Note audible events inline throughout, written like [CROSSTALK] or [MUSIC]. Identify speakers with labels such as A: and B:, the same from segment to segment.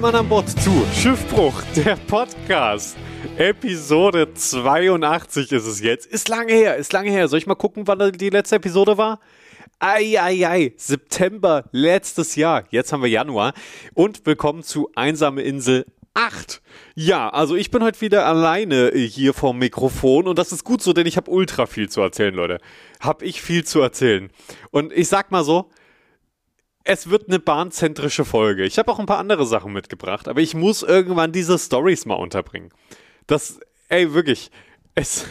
A: Mann an Bord zu Schiffbruch, der Podcast. Episode 82 ist es jetzt. Ist lange her, ist lange her. Soll ich mal gucken, wann die letzte Episode war? Eieiei, September letztes Jahr. Jetzt haben wir Januar. Und willkommen zu Einsame Insel 8. Ja, also ich bin heute wieder alleine hier vorm Mikrofon und das ist gut so, denn ich habe ultra viel zu erzählen, Leute. Hab ich viel zu erzählen. Und ich sag mal so, es wird eine bahnzentrische Folge. Ich habe auch ein paar andere Sachen mitgebracht, aber ich muss irgendwann diese Stories mal unterbringen. Das, ey, wirklich, es.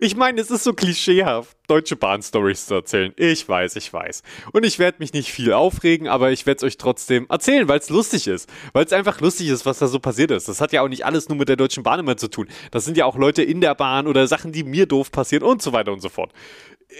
A: Ich meine, es ist so klischeehaft, deutsche Bahn-Stories zu erzählen. Ich weiß, ich weiß. Und ich werde mich nicht viel aufregen, aber ich werde es euch trotzdem erzählen, weil es lustig ist. Weil es einfach lustig ist, was da so passiert ist. Das hat ja auch nicht alles nur mit der Deutschen Bahn immer zu tun. Das sind ja auch Leute in der Bahn oder Sachen, die mir doof passieren und so weiter und so fort.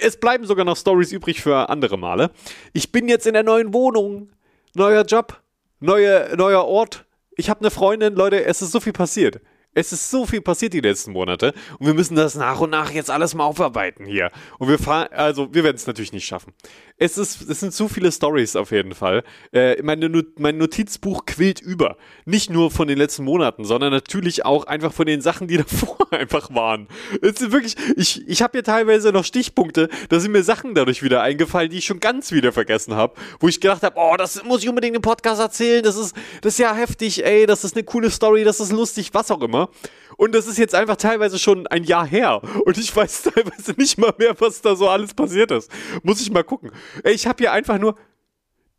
A: Es bleiben sogar noch Stories übrig für andere Male. Ich bin jetzt in der neuen Wohnung. Neuer Job. Neue, neuer Ort. Ich habe eine Freundin, Leute, es ist so viel passiert. Es ist so viel passiert die letzten Monate und wir müssen das nach und nach jetzt alles mal aufarbeiten hier. Und wir fahren, also wir werden es natürlich nicht schaffen. Es, ist, es sind zu viele Stories auf jeden Fall. Äh, meine, mein Notizbuch quillt über. Nicht nur von den letzten Monaten, sondern natürlich auch einfach von den Sachen, die [LAUGHS] davor einfach waren. Es ist wirklich, ich, ich habe hier teilweise noch Stichpunkte, da sind mir Sachen dadurch wieder eingefallen, die ich schon ganz wieder vergessen habe, wo ich gedacht habe, oh, das muss ich unbedingt im Podcast erzählen, das ist, das ist ja heftig, ey, das ist eine coole Story, das ist lustig, was auch immer. Und das ist jetzt einfach teilweise schon ein Jahr her. Und ich weiß [LAUGHS] teilweise nicht mal mehr, was da so alles passiert ist. Muss ich mal gucken. Ey, ich habe hier einfach nur.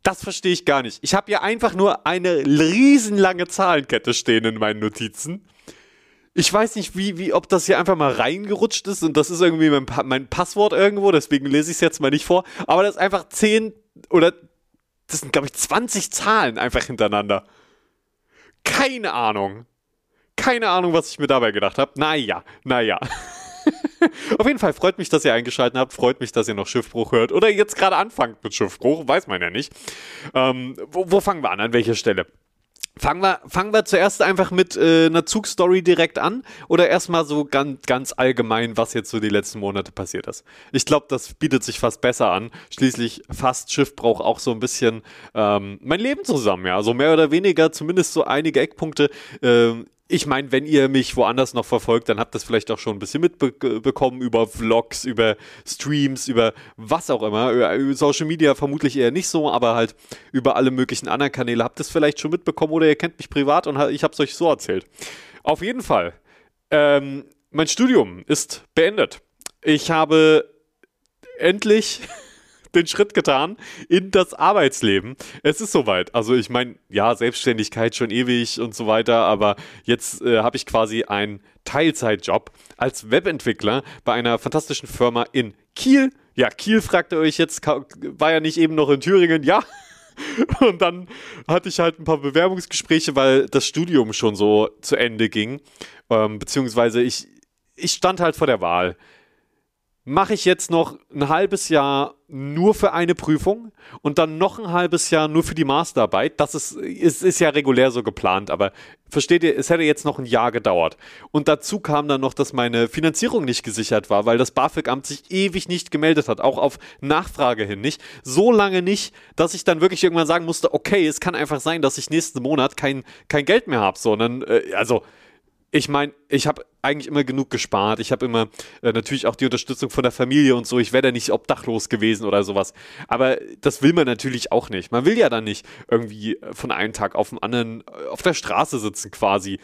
A: Das verstehe ich gar nicht. Ich habe hier einfach nur eine riesenlange Zahlenkette stehen in meinen Notizen. Ich weiß nicht, wie, wie, ob das hier einfach mal reingerutscht ist und das ist irgendwie mein, mein Passwort irgendwo, deswegen lese ich es jetzt mal nicht vor. Aber das ist einfach 10 oder das sind, glaube ich, 20 Zahlen einfach hintereinander. Keine Ahnung. Keine Ahnung, was ich mir dabei gedacht habe. Naja, naja. [LAUGHS] Auf jeden Fall freut mich, dass ihr eingeschaltet habt. Freut mich, dass ihr noch Schiffbruch hört. Oder jetzt gerade anfangt mit Schiffbruch. Weiß man ja nicht. Ähm, wo, wo fangen wir an? An welcher Stelle? Fangen wir, fangen wir zuerst einfach mit äh, einer Zugstory direkt an oder erstmal so ganz, ganz allgemein, was jetzt so die letzten Monate passiert ist. Ich glaube, das bietet sich fast besser an. Schließlich fasst Schiffbruch auch so ein bisschen ähm, mein Leben zusammen, ja. So mehr oder weniger, zumindest so einige Eckpunkte. Äh, ich meine, wenn ihr mich woanders noch verfolgt, dann habt ihr das vielleicht auch schon ein bisschen mitbekommen über Vlogs, über Streams, über was auch immer. Über Social Media vermutlich eher nicht so, aber halt über alle möglichen anderen Kanäle habt ihr es vielleicht schon mitbekommen oder ihr kennt mich privat und ich habe es euch so erzählt. Auf jeden Fall, ähm, mein Studium ist beendet. Ich habe endlich den Schritt getan in das Arbeitsleben. Es ist soweit. Also ich meine, ja, Selbstständigkeit schon ewig und so weiter, aber jetzt äh, habe ich quasi einen Teilzeitjob als Webentwickler bei einer fantastischen Firma in Kiel. Ja, Kiel fragt ihr euch jetzt, war ja nicht eben noch in Thüringen? Ja. [LAUGHS] Und dann hatte ich halt ein paar Bewerbungsgespräche, weil das Studium schon so zu Ende ging. Ähm, beziehungsweise ich, ich stand halt vor der Wahl mache ich jetzt noch ein halbes Jahr nur für eine Prüfung und dann noch ein halbes Jahr nur für die Masterarbeit. Das ist, ist, ist ja regulär so geplant, aber versteht ihr, es hätte jetzt noch ein Jahr gedauert. Und dazu kam dann noch, dass meine Finanzierung nicht gesichert war, weil das BAföG-Amt sich ewig nicht gemeldet hat, auch auf Nachfrage hin nicht. So lange nicht, dass ich dann wirklich irgendwann sagen musste, okay, es kann einfach sein, dass ich nächsten Monat kein, kein Geld mehr habe, sondern, äh, also, ich meine, ich habe eigentlich immer genug gespart. Ich habe immer äh, natürlich auch die Unterstützung von der Familie und so. Ich wäre da nicht obdachlos gewesen oder sowas. Aber das will man natürlich auch nicht. Man will ja dann nicht irgendwie von einem Tag auf den anderen äh, auf der Straße sitzen quasi.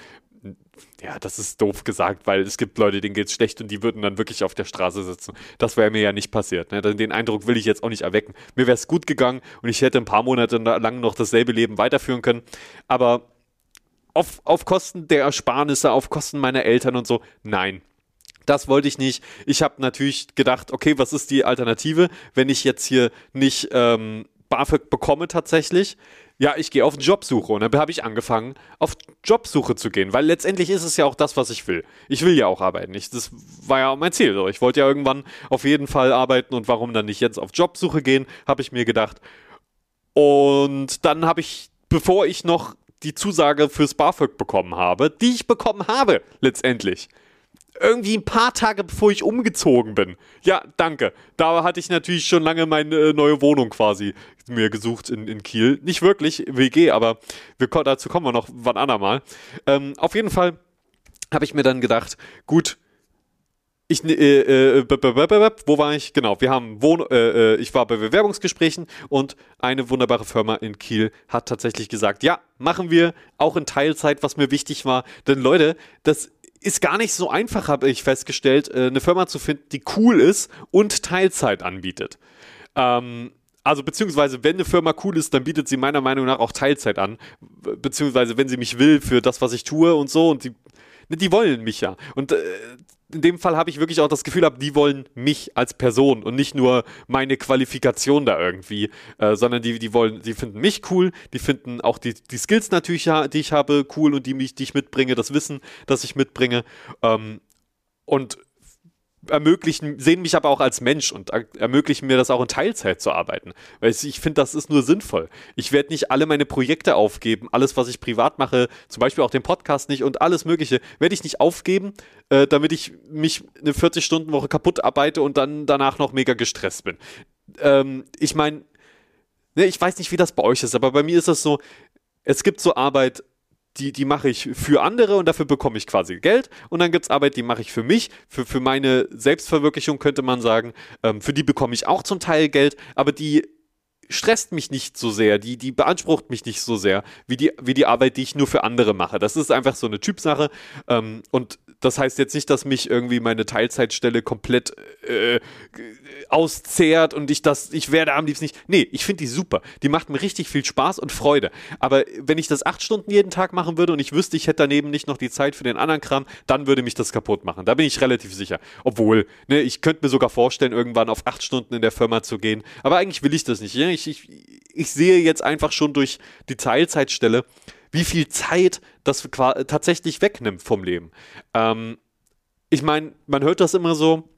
A: Ja, das ist doof gesagt, weil es gibt Leute, denen geht's schlecht und die würden dann wirklich auf der Straße sitzen. Das wäre mir ja nicht passiert. Ne? Den Eindruck will ich jetzt auch nicht erwecken. Mir wäre es gut gegangen und ich hätte ein paar Monate lang noch dasselbe Leben weiterführen können. Aber auf, auf Kosten der Ersparnisse, auf Kosten meiner Eltern und so. Nein. Das wollte ich nicht. Ich habe natürlich gedacht, okay, was ist die Alternative, wenn ich jetzt hier nicht ähm, BAföG bekomme tatsächlich? Ja, ich gehe auf Jobsuche und dann habe ich angefangen, auf Jobsuche zu gehen, weil letztendlich ist es ja auch das, was ich will. Ich will ja auch arbeiten. Ich, das war ja auch mein Ziel. Ich wollte ja irgendwann auf jeden Fall arbeiten und warum dann nicht jetzt auf Jobsuche gehen, habe ich mir gedacht. Und dann habe ich, bevor ich noch die Zusage fürs BAföG bekommen habe, die ich bekommen habe, letztendlich. irgendwie ein paar Tage bevor ich umgezogen bin. Ja, danke. Da hatte ich natürlich schon lange meine äh, neue Wohnung quasi mir gesucht in, in Kiel. Nicht wirklich WG, aber wir, dazu kommen wir noch wann andermal. Ähm, auf jeden Fall habe ich mir dann gedacht, gut, ich, äh, äh, wo war ich? Genau, wir haben Wohn äh, äh, ich war bei Bewerbungsgesprächen und eine wunderbare Firma in Kiel hat tatsächlich gesagt, ja, machen wir auch in Teilzeit, was mir wichtig war. Denn Leute, das ist gar nicht so einfach, habe ich festgestellt, äh, eine Firma zu finden, die cool ist und Teilzeit anbietet. Ähm, also beziehungsweise, wenn eine Firma cool ist, dann bietet sie meiner Meinung nach auch Teilzeit an. Beziehungsweise, wenn sie mich will für das, was ich tue und so und die die wollen mich ja. Und äh, in dem Fall habe ich wirklich auch das Gefühl gehabt, die wollen mich als Person und nicht nur meine Qualifikation da irgendwie, äh, sondern die, die wollen, die finden mich cool, die finden auch die, die Skills natürlich, die ich habe, cool und die mich, die ich mitbringe, das Wissen, das ich mitbringe. Ähm, und ermöglichen, sehen mich aber auch als Mensch und ermöglichen mir das auch in Teilzeit zu arbeiten. Weil ich finde, das ist nur sinnvoll. Ich werde nicht alle meine Projekte aufgeben, alles, was ich privat mache, zum Beispiel auch den Podcast nicht und alles Mögliche, werde ich nicht aufgeben, äh, damit ich mich eine 40-Stunden-Woche kaputt arbeite und dann danach noch mega gestresst bin. Ähm, ich meine, ne, ich weiß nicht, wie das bei euch ist, aber bei mir ist das so, es gibt so Arbeit, die, die mache ich für andere und dafür bekomme ich quasi Geld. Und dann gibt es Arbeit, die mache ich für mich, für, für meine Selbstverwirklichung könnte man sagen. Ähm, für die bekomme ich auch zum Teil Geld, aber die stresst mich nicht so sehr, die, die beansprucht mich nicht so sehr, wie die, wie die Arbeit, die ich nur für andere mache. Das ist einfach so eine Typsache. Ähm, und das heißt jetzt nicht, dass mich irgendwie meine Teilzeitstelle komplett äh, auszehrt und ich das, ich werde am liebsten nicht. Nee, ich finde die super. Die macht mir richtig viel Spaß und Freude. Aber wenn ich das acht Stunden jeden Tag machen würde und ich wüsste, ich hätte daneben nicht noch die Zeit für den anderen Kram, dann würde mich das kaputt machen. Da bin ich relativ sicher. Obwohl, ne, ich könnte mir sogar vorstellen, irgendwann auf acht Stunden in der Firma zu gehen. Aber eigentlich will ich das nicht. Ich, ich, ich sehe jetzt einfach schon durch die Teilzeitstelle, wie viel Zeit das tatsächlich wegnimmt vom Leben. Ähm, ich meine, man hört das immer so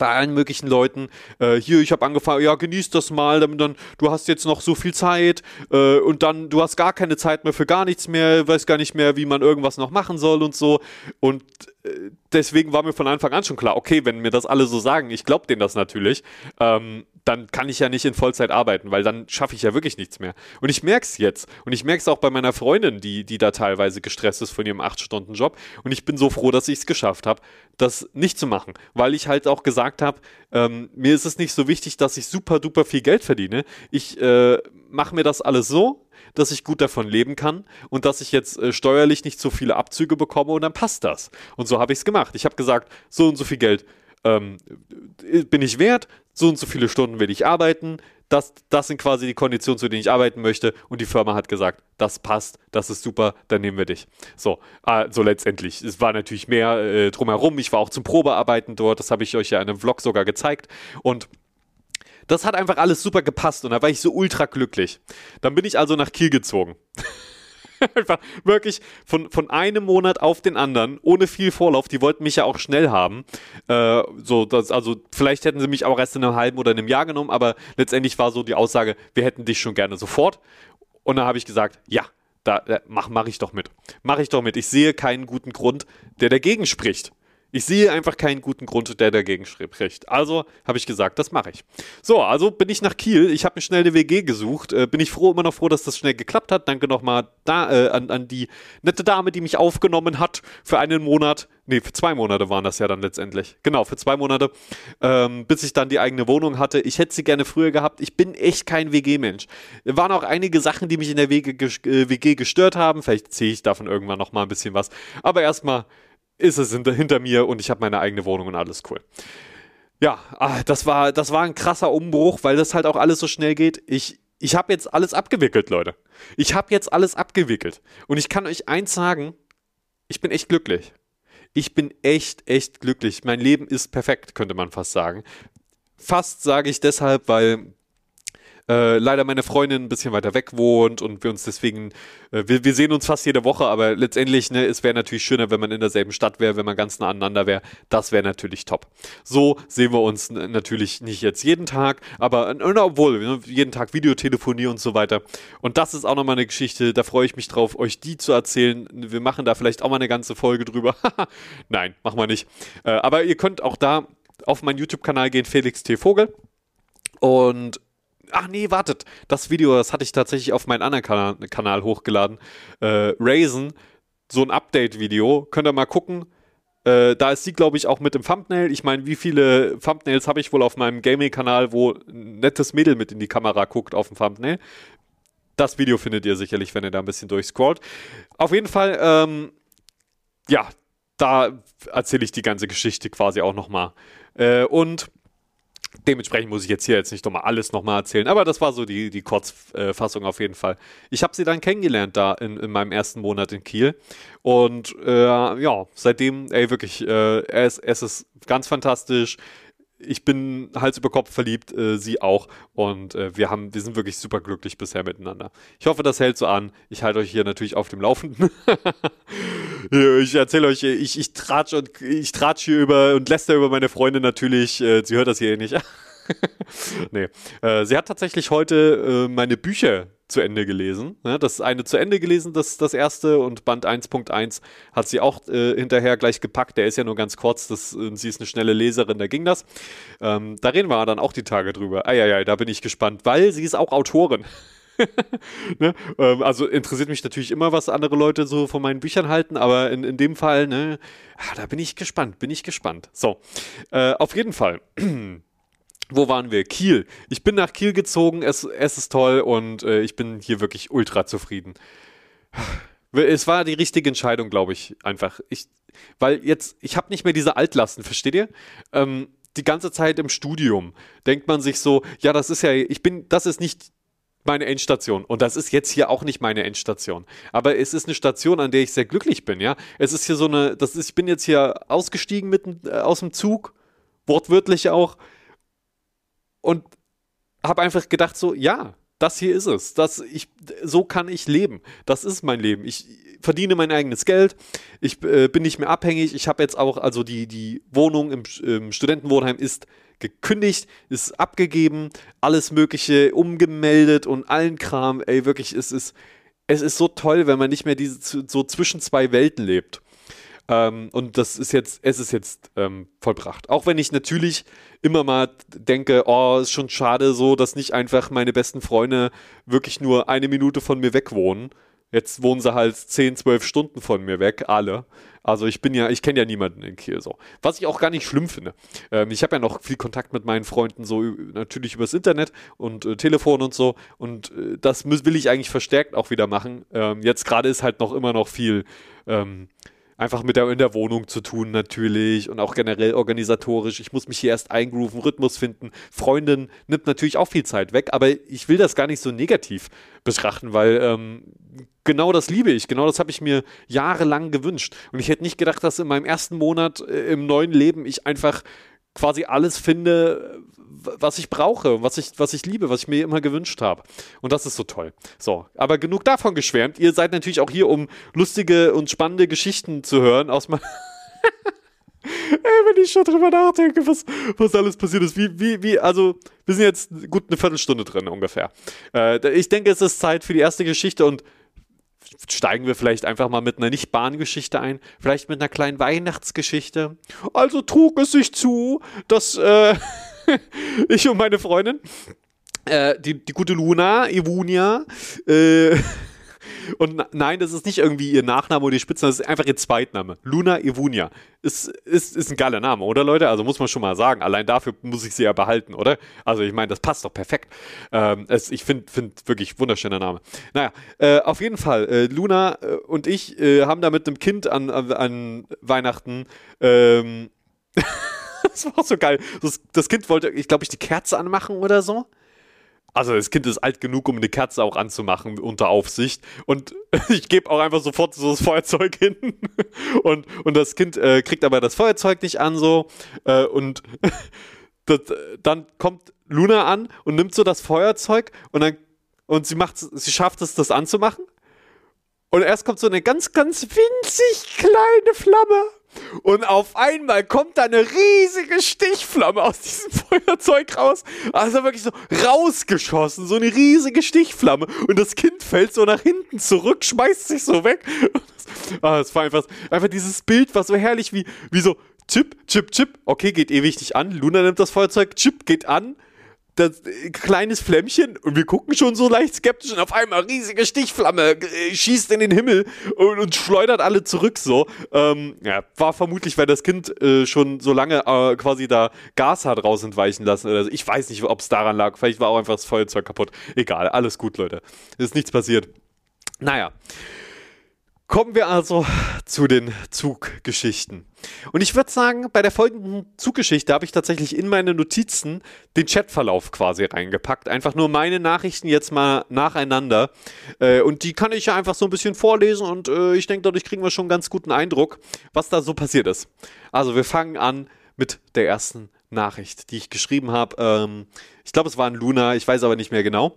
A: bei allen möglichen Leuten. Äh, hier, ich habe angefangen, ja, genieß das mal, dann, dann, du hast jetzt noch so viel Zeit äh, und dann, du hast gar keine Zeit mehr für gar nichts mehr, weißt gar nicht mehr, wie man irgendwas noch machen soll und so. Und äh, deswegen war mir von Anfang an schon klar, okay, wenn mir das alle so sagen, ich glaube denen das natürlich, ähm, dann kann ich ja nicht in Vollzeit arbeiten, weil dann schaffe ich ja wirklich nichts mehr. Und ich merke es jetzt. Und ich merke es auch bei meiner Freundin, die, die da teilweise gestresst ist von ihrem 8-Stunden-Job. Und ich bin so froh, dass ich es geschafft habe, das nicht zu machen, weil ich halt auch gesagt habe, ähm, mir ist es nicht so wichtig, dass ich super duper viel Geld verdiene. Ich äh, mache mir das alles so, dass ich gut davon leben kann und dass ich jetzt äh, steuerlich nicht so viele Abzüge bekomme und dann passt das. Und so habe ich es gemacht. Ich habe gesagt, so und so viel Geld ähm, bin ich wert, so und so viele Stunden will ich arbeiten, das, das sind quasi die Konditionen, zu denen ich arbeiten möchte. Und die Firma hat gesagt, das passt, das ist super, dann nehmen wir dich. So, also letztendlich. Es war natürlich mehr äh, drumherum. Ich war auch zum Probearbeiten dort. Das habe ich euch ja in einem Vlog sogar gezeigt. Und das hat einfach alles super gepasst. Und da war ich so ultra glücklich. Dann bin ich also nach Kiel gezogen. [LAUGHS] [LAUGHS] Einfach wirklich von, von einem Monat auf den anderen, ohne viel Vorlauf. Die wollten mich ja auch schnell haben. Äh, so, das, also vielleicht hätten sie mich auch erst in einem halben oder einem Jahr genommen, aber letztendlich war so die Aussage, wir hätten dich schon gerne sofort. Und dann habe ich gesagt, ja, da, da mach, mach ich doch mit. Mach ich doch mit. Ich sehe keinen guten Grund, der dagegen spricht. Ich sehe einfach keinen guten Grund, der dagegen spricht. Also habe ich gesagt, das mache ich. So, also bin ich nach Kiel. Ich habe mir schnell eine WG gesucht. Äh, bin ich froh, immer noch froh, dass das schnell geklappt hat. Danke nochmal da, äh, an, an die nette Dame, die mich aufgenommen hat für einen Monat. Nee, für zwei Monate waren das ja dann letztendlich. Genau, für zwei Monate, ähm, bis ich dann die eigene Wohnung hatte. Ich hätte sie gerne früher gehabt. Ich bin echt kein WG-Mensch. Waren auch einige Sachen, die mich in der WG, äh, WG gestört haben. Vielleicht ziehe ich davon irgendwann nochmal ein bisschen was. Aber erstmal ist es hinter, hinter mir und ich habe meine eigene Wohnung und alles cool. Ja, ah, das war, das war ein krasser Umbruch, weil das halt auch alles so schnell geht. Ich, ich habe jetzt alles abgewickelt, Leute. Ich habe jetzt alles abgewickelt. Und ich kann euch eins sagen, ich bin echt glücklich. Ich bin echt, echt glücklich. Mein Leben ist perfekt, könnte man fast sagen. Fast sage ich deshalb, weil äh, leider meine Freundin ein bisschen weiter weg wohnt und wir uns deswegen, äh, wir, wir sehen uns fast jede Woche, aber letztendlich, ne, es wäre natürlich schöner, wenn man in derselben Stadt wäre, wenn man ganz nah aneinander wäre. Das wäre natürlich top. So sehen wir uns natürlich nicht jetzt jeden Tag, aber obwohl, ne, jeden Tag Videotelefonie und so weiter. Und das ist auch nochmal eine Geschichte, da freue ich mich drauf, euch die zu erzählen. Wir machen da vielleicht auch mal eine ganze Folge drüber. [LAUGHS] Nein, machen wir nicht. Äh, aber ihr könnt auch da auf meinen YouTube-Kanal gehen, Felix T. Vogel. Und ach nee, wartet. Das Video, das hatte ich tatsächlich auf meinen anderen Kanal, Kanal hochgeladen. Äh, Raisin, so ein Update-Video. Könnt ihr mal gucken. Äh, da ist sie, glaube ich, auch mit im Thumbnail. Ich meine, wie viele Thumbnails habe ich wohl auf meinem Gaming-Kanal, wo ein nettes Mädel mit in die Kamera guckt auf dem Thumbnail? Das Video findet ihr sicherlich, wenn ihr da ein bisschen durchscrollt. Auf jeden Fall, ähm, ja, da erzähle ich die ganze Geschichte quasi auch nochmal. Äh, und dementsprechend muss ich jetzt hier jetzt nicht nochmal alles nochmal erzählen, aber das war so die, die Kurzfassung auf jeden Fall. Ich habe sie dann kennengelernt da in, in, meinem ersten Monat in Kiel und äh, ja, seitdem, ey, wirklich, äh, es, es ist ganz fantastisch ich bin Hals über Kopf verliebt, äh, sie auch. Und äh, wir haben, wir sind wirklich super glücklich bisher miteinander. Ich hoffe, das hält so an. Ich halte euch hier natürlich auf dem Laufenden. [LAUGHS] ich erzähle euch, ich, ich tratsch und ich tratsch hier über und lässt über meine Freunde natürlich. Äh, sie hört das hier eh nicht. [LAUGHS] nee. Äh, sie hat tatsächlich heute äh, meine Bücher zu Ende gelesen. Ne? Das eine zu Ende gelesen, das, das erste, und Band 1.1 hat sie auch äh, hinterher gleich gepackt. Der ist ja nur ganz kurz, das, äh, sie ist eine schnelle Leserin, da ging das. Ähm, da reden wir dann auch die Tage drüber. Eieiei, da bin ich gespannt, weil sie ist auch Autorin. [LAUGHS] ne? ähm, also interessiert mich natürlich immer, was andere Leute so von meinen Büchern halten, aber in, in dem Fall, ne, ah, da bin ich gespannt, bin ich gespannt. So, äh, auf jeden Fall. [CLEARS THROAT] wo waren wir? Kiel. Ich bin nach Kiel gezogen, es, es ist toll und äh, ich bin hier wirklich ultra zufrieden. Es war die richtige Entscheidung, glaube ich, einfach. Ich, weil jetzt, ich habe nicht mehr diese Altlasten, versteht ihr? Ähm, die ganze Zeit im Studium denkt man sich so, ja, das ist ja, ich bin, das ist nicht meine Endstation. Und das ist jetzt hier auch nicht meine Endstation. Aber es ist eine Station, an der ich sehr glücklich bin, ja. Es ist hier so eine, das ist, ich bin jetzt hier ausgestiegen mitten äh, aus dem Zug, wortwörtlich auch und habe einfach gedacht so, ja, das hier ist es. Das, ich, so kann ich leben. Das ist mein Leben. Ich verdiene mein eigenes Geld. Ich äh, bin nicht mehr abhängig. Ich habe jetzt auch, also die, die Wohnung im, im Studentenwohnheim ist gekündigt, ist abgegeben, alles Mögliche umgemeldet und allen Kram. Ey, wirklich, es ist, es ist so toll, wenn man nicht mehr diese, so zwischen zwei Welten lebt. Ähm, und das ist jetzt, es ist jetzt ähm, vollbracht. Auch wenn ich natürlich immer mal denke, oh, ist schon schade so, dass nicht einfach meine besten Freunde wirklich nur eine Minute von mir weg wohnen. Jetzt wohnen sie halt 10, 12 Stunden von mir weg, alle. Also ich bin ja, ich kenne ja niemanden in Kiel so. Was ich auch gar nicht schlimm finde. Ähm, ich habe ja noch viel Kontakt mit meinen Freunden, so natürlich übers Internet und äh, Telefon und so. Und äh, das will ich eigentlich verstärkt auch wieder machen. Ähm, jetzt gerade ist halt noch immer noch viel ähm, einfach mit der, in der Wohnung zu tun natürlich und auch generell organisatorisch. Ich muss mich hier erst eingrooven, Rhythmus finden. Freundin nimmt natürlich auch viel Zeit weg, aber ich will das gar nicht so negativ betrachten, weil ähm, genau das liebe ich, genau das habe ich mir jahrelang gewünscht. Und ich hätte nicht gedacht, dass in meinem ersten Monat äh, im neuen Leben ich einfach quasi alles finde, was ich brauche, was ich, was ich liebe, was ich mir immer gewünscht habe. Und das ist so toll. So, aber genug davon geschwärmt. Ihr seid natürlich auch hier, um lustige und spannende Geschichten zu hören aus meinem. [LAUGHS] Ey, wenn ich schon drüber nachdenke, was, was alles passiert ist. Wie, wie, wie, also, wir sind jetzt gut eine Viertelstunde drin ungefähr. Äh, ich denke, es ist Zeit für die erste Geschichte und steigen wir vielleicht einfach mal mit einer Nicht-Bahn-Geschichte ein, vielleicht mit einer kleinen Weihnachtsgeschichte. Also trug es sich zu, dass äh, [LAUGHS] ich und meine Freundin, äh, die, die gute Luna, Ivunia, äh, und nein, das ist nicht irgendwie ihr Nachname oder ihr Spitzname, das ist einfach ihr Zweitname. Luna Ivunia. Ist, ist, ist ein geiler Name, oder Leute? Also muss man schon mal sagen. Allein dafür muss ich sie ja behalten, oder? Also ich meine, das passt doch perfekt. Ähm, es, ich finde find wirklich wunderschöner Name. Naja, äh, auf jeden Fall, äh, Luna äh, und ich äh, haben da mit einem Kind an, an, an Weihnachten ähm, [LAUGHS] das war so geil. Das, das Kind wollte, ich glaube, ich die Kerze anmachen oder so. Also das Kind ist alt genug, um eine Kerze auch anzumachen unter Aufsicht. Und [LAUGHS] ich gebe auch einfach sofort so das Feuerzeug hin. [LAUGHS] Und, und das Kind äh, kriegt aber das Feuerzeug nicht an so. Äh, und [LAUGHS] das, dann kommt Luna an und nimmt so das Feuerzeug und dann und sie macht sie schafft es das anzumachen und erst kommt so eine ganz ganz winzig kleine Flamme und auf einmal kommt da eine riesige Stichflamme aus diesem [LAUGHS] Feuerzeug raus. Also wirklich so rausgeschossen, so eine riesige Stichflamme. Und das Kind fällt so nach hinten zurück, schmeißt sich so weg. [LAUGHS] Ah, das war einfach, einfach dieses Bild war so herrlich wie, wie so Chip, Chip, Chip. Okay, geht ewig nicht an. Luna nimmt das Feuerzeug, Chip geht an das äh, kleines Flämmchen und wir gucken schon so leicht skeptisch und auf einmal riesige Stichflamme äh, schießt in den Himmel und, und schleudert alle zurück so. Ähm, ja, war vermutlich, weil das Kind äh, schon so lange äh, quasi da Gas hat raus entweichen lassen. Oder so. Ich weiß nicht, ob es daran lag. Vielleicht war auch einfach das Feuerzeug kaputt. Egal, alles gut, Leute. Ist nichts passiert. Naja. Kommen wir also zu den Zuggeschichten. Und ich würde sagen, bei der folgenden Zuggeschichte habe ich tatsächlich in meine Notizen den Chatverlauf quasi reingepackt. Einfach nur meine Nachrichten jetzt mal nacheinander. Äh, und die kann ich ja einfach so ein bisschen vorlesen und äh, ich denke, dadurch kriegen wir schon einen ganz guten Eindruck, was da so passiert ist. Also wir fangen an mit der ersten Nachricht, die ich geschrieben habe. Ähm, ich glaube, es war ein Luna, ich weiß aber nicht mehr genau.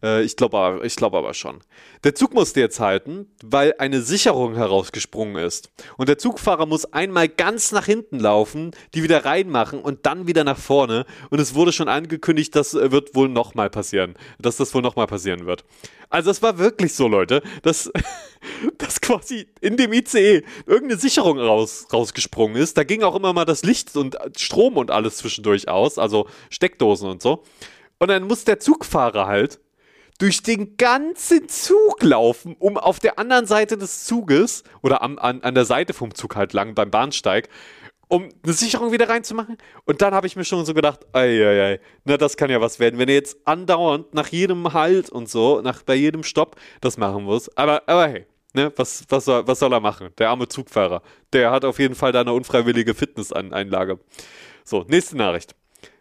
A: Äh, ich glaube ich glaub aber schon. Der Zug musste jetzt halten, weil eine Sicherung herausgesprungen ist. Und der Zugfahrer muss einmal ganz nach hinten laufen, die wieder reinmachen und dann wieder nach vorne. Und es wurde schon angekündigt, das wird wohl nochmal passieren. Dass das wohl nochmal passieren wird. Also es war wirklich so, Leute, dass, [LAUGHS] dass quasi in dem ICE irgendeine Sicherung raus, rausgesprungen ist. Da ging auch immer mal das Licht und Strom und alles zwischendurch aus, also Steckdosen und so. Und dann muss der Zugfahrer halt durch den ganzen Zug laufen, um auf der anderen Seite des Zuges oder am, an, an der Seite vom Zug halt lang beim Bahnsteig, um eine Sicherung wieder reinzumachen. Und dann habe ich mir schon so gedacht, ei, ei, ei, na, das kann ja was werden, wenn er jetzt andauernd nach jedem Halt und so, nach, bei jedem Stopp das machen muss. Aber, aber hey, ne, was, was, soll, was soll er machen? Der arme Zugfahrer. Der hat auf jeden Fall da eine unfreiwillige Fitnesseinlage. So, nächste Nachricht.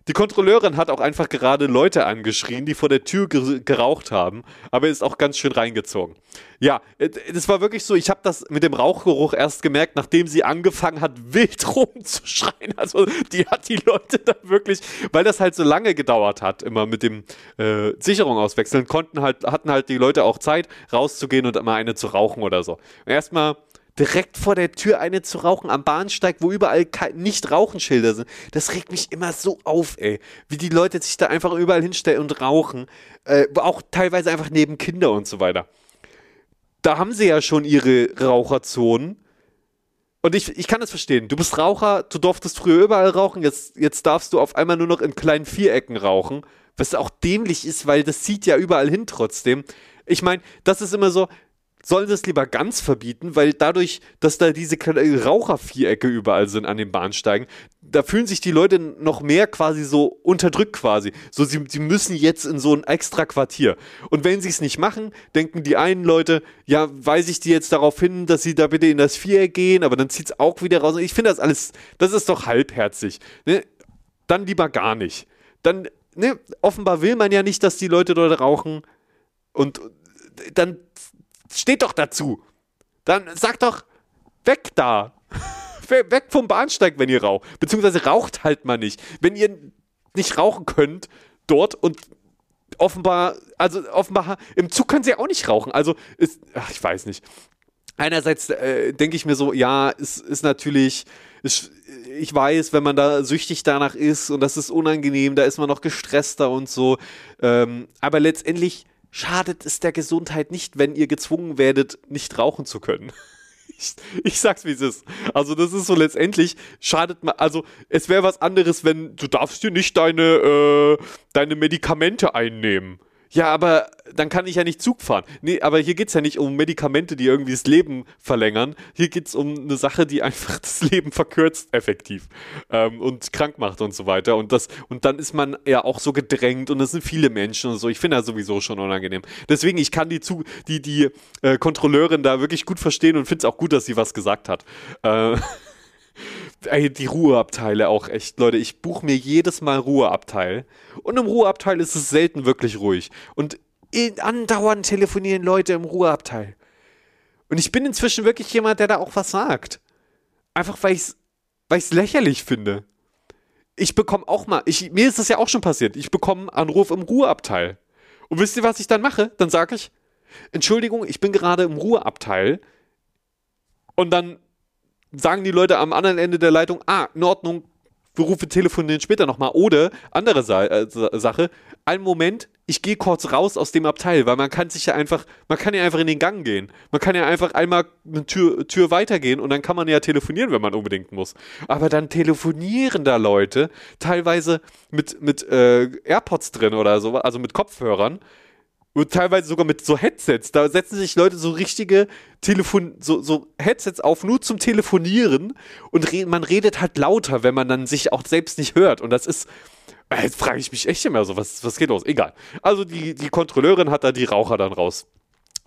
A: Die Kontrolleurin hat auch einfach gerade Leute angeschrien, die vor der Tür geraucht haben, aber ist auch ganz schön reingezogen. Ja, das war wirklich so, ich habe das mit dem Rauchgeruch erst gemerkt, nachdem sie angefangen hat, [LAUGHS] wild rumzuschreien. Also die hat die Leute da wirklich, weil das halt so lange gedauert hat, immer mit dem äh, Sicherung auswechseln, konnten halt, hatten halt die Leute auch Zeit, rauszugehen und mal eine zu rauchen oder so. Erstmal direkt vor der Tür eine zu rauchen am Bahnsteig, wo überall nicht Rauchenschilder sind. Das regt mich immer so auf, ey. Wie die Leute sich da einfach überall hinstellen und rauchen. Äh, auch teilweise einfach neben Kinder und so weiter. Da haben sie ja schon ihre Raucherzonen. Und ich, ich kann das verstehen. Du bist Raucher, du durftest früher überall rauchen, jetzt, jetzt darfst du auf einmal nur noch in kleinen Vierecken rauchen. Was auch dämlich ist, weil das zieht ja überall hin trotzdem. Ich meine, das ist immer so, sollen sie es lieber ganz verbieten, weil dadurch, dass da diese Rauchervierecke überall sind an den Bahnsteigen, da fühlen sich die Leute noch mehr quasi so unterdrückt quasi. So, sie, sie müssen jetzt in so ein extra Quartier. Und wenn sie es nicht machen, denken die einen Leute, ja, weise ich die jetzt darauf hin, dass sie da bitte in das Viereck gehen, aber dann zieht es auch wieder raus. Ich finde das alles, das ist doch halbherzig. Ne? Dann lieber gar nicht. Dann, ne, offenbar will man ja nicht, dass die Leute dort rauchen. Und dann steht doch dazu. Dann sag doch, weg da. [LAUGHS] weg vom Bahnsteig, wenn ihr raucht. Beziehungsweise raucht halt mal nicht. Wenn ihr nicht rauchen könnt dort und offenbar, also offenbar, im Zug können sie auch nicht rauchen. Also, ist, ach, ich weiß nicht. Einerseits äh, denke ich mir so, ja, es ist natürlich, ist, ich weiß, wenn man da süchtig danach ist und das ist unangenehm, da ist man noch gestresster und so. Ähm, aber letztendlich schadet es der Gesundheit nicht, wenn ihr gezwungen werdet, nicht rauchen zu können. [LAUGHS] Ich, ich sag's wie es ist. Also das ist so letztendlich schadet man. Also es wäre was anderes, wenn du darfst dir nicht deine äh, deine Medikamente einnehmen. Ja, aber dann kann ich ja nicht Zug fahren. Nee, aber hier geht es ja nicht um Medikamente, die irgendwie das Leben verlängern. Hier geht es um eine Sache, die einfach [LAUGHS] das Leben verkürzt, effektiv. Ähm, und krank macht und so weiter. Und, das, und dann ist man ja auch so gedrängt und es sind viele Menschen und so. Ich finde das sowieso schon unangenehm. Deswegen, ich kann die, Zug, die, die äh, Kontrolleurin da wirklich gut verstehen und finde es auch gut, dass sie was gesagt hat. Äh, [LAUGHS] Ey, die Ruheabteile auch echt, Leute. Ich buche mir jedes Mal Ruheabteil. Und im Ruheabteil ist es selten wirklich ruhig. Und andauernd telefonieren Leute im Ruheabteil. Und ich bin inzwischen wirklich jemand, der da auch was sagt. Einfach weil ich es weil lächerlich finde. ich bekomme auch mal, ich, mir ist das ja auch schon passiert, ich bekomme einen Anruf im Ruheabteil. Und wisst ihr, was ich dann mache? Dann sage ich, Entschuldigung, ich bin gerade im Ruheabteil. Und dann sagen die Leute am anderen Ende der Leitung, ah, in Ordnung, wir rufen telefonieren später nochmal. Oder, andere Sa äh, Sache, einen Moment, ich gehe kurz raus aus dem Abteil, weil man kann sich ja einfach, man kann ja einfach in den Gang gehen. Man kann ja einfach einmal eine Tür, Tür weitergehen und dann kann man ja telefonieren, wenn man unbedingt muss. Aber dann telefonieren da Leute, teilweise mit, mit äh, AirPods drin oder so, also mit Kopfhörern. Und teilweise sogar mit so Headsets. Da setzen sich Leute so richtige Telefon, so, so Headsets auf, nur zum Telefonieren. Und re man redet halt lauter, wenn man dann sich auch selbst nicht hört. Und das ist, äh, Jetzt frage ich mich echt immer so, was, was geht los? Egal. Also die, die Kontrolleurin hat da die Raucher dann raus.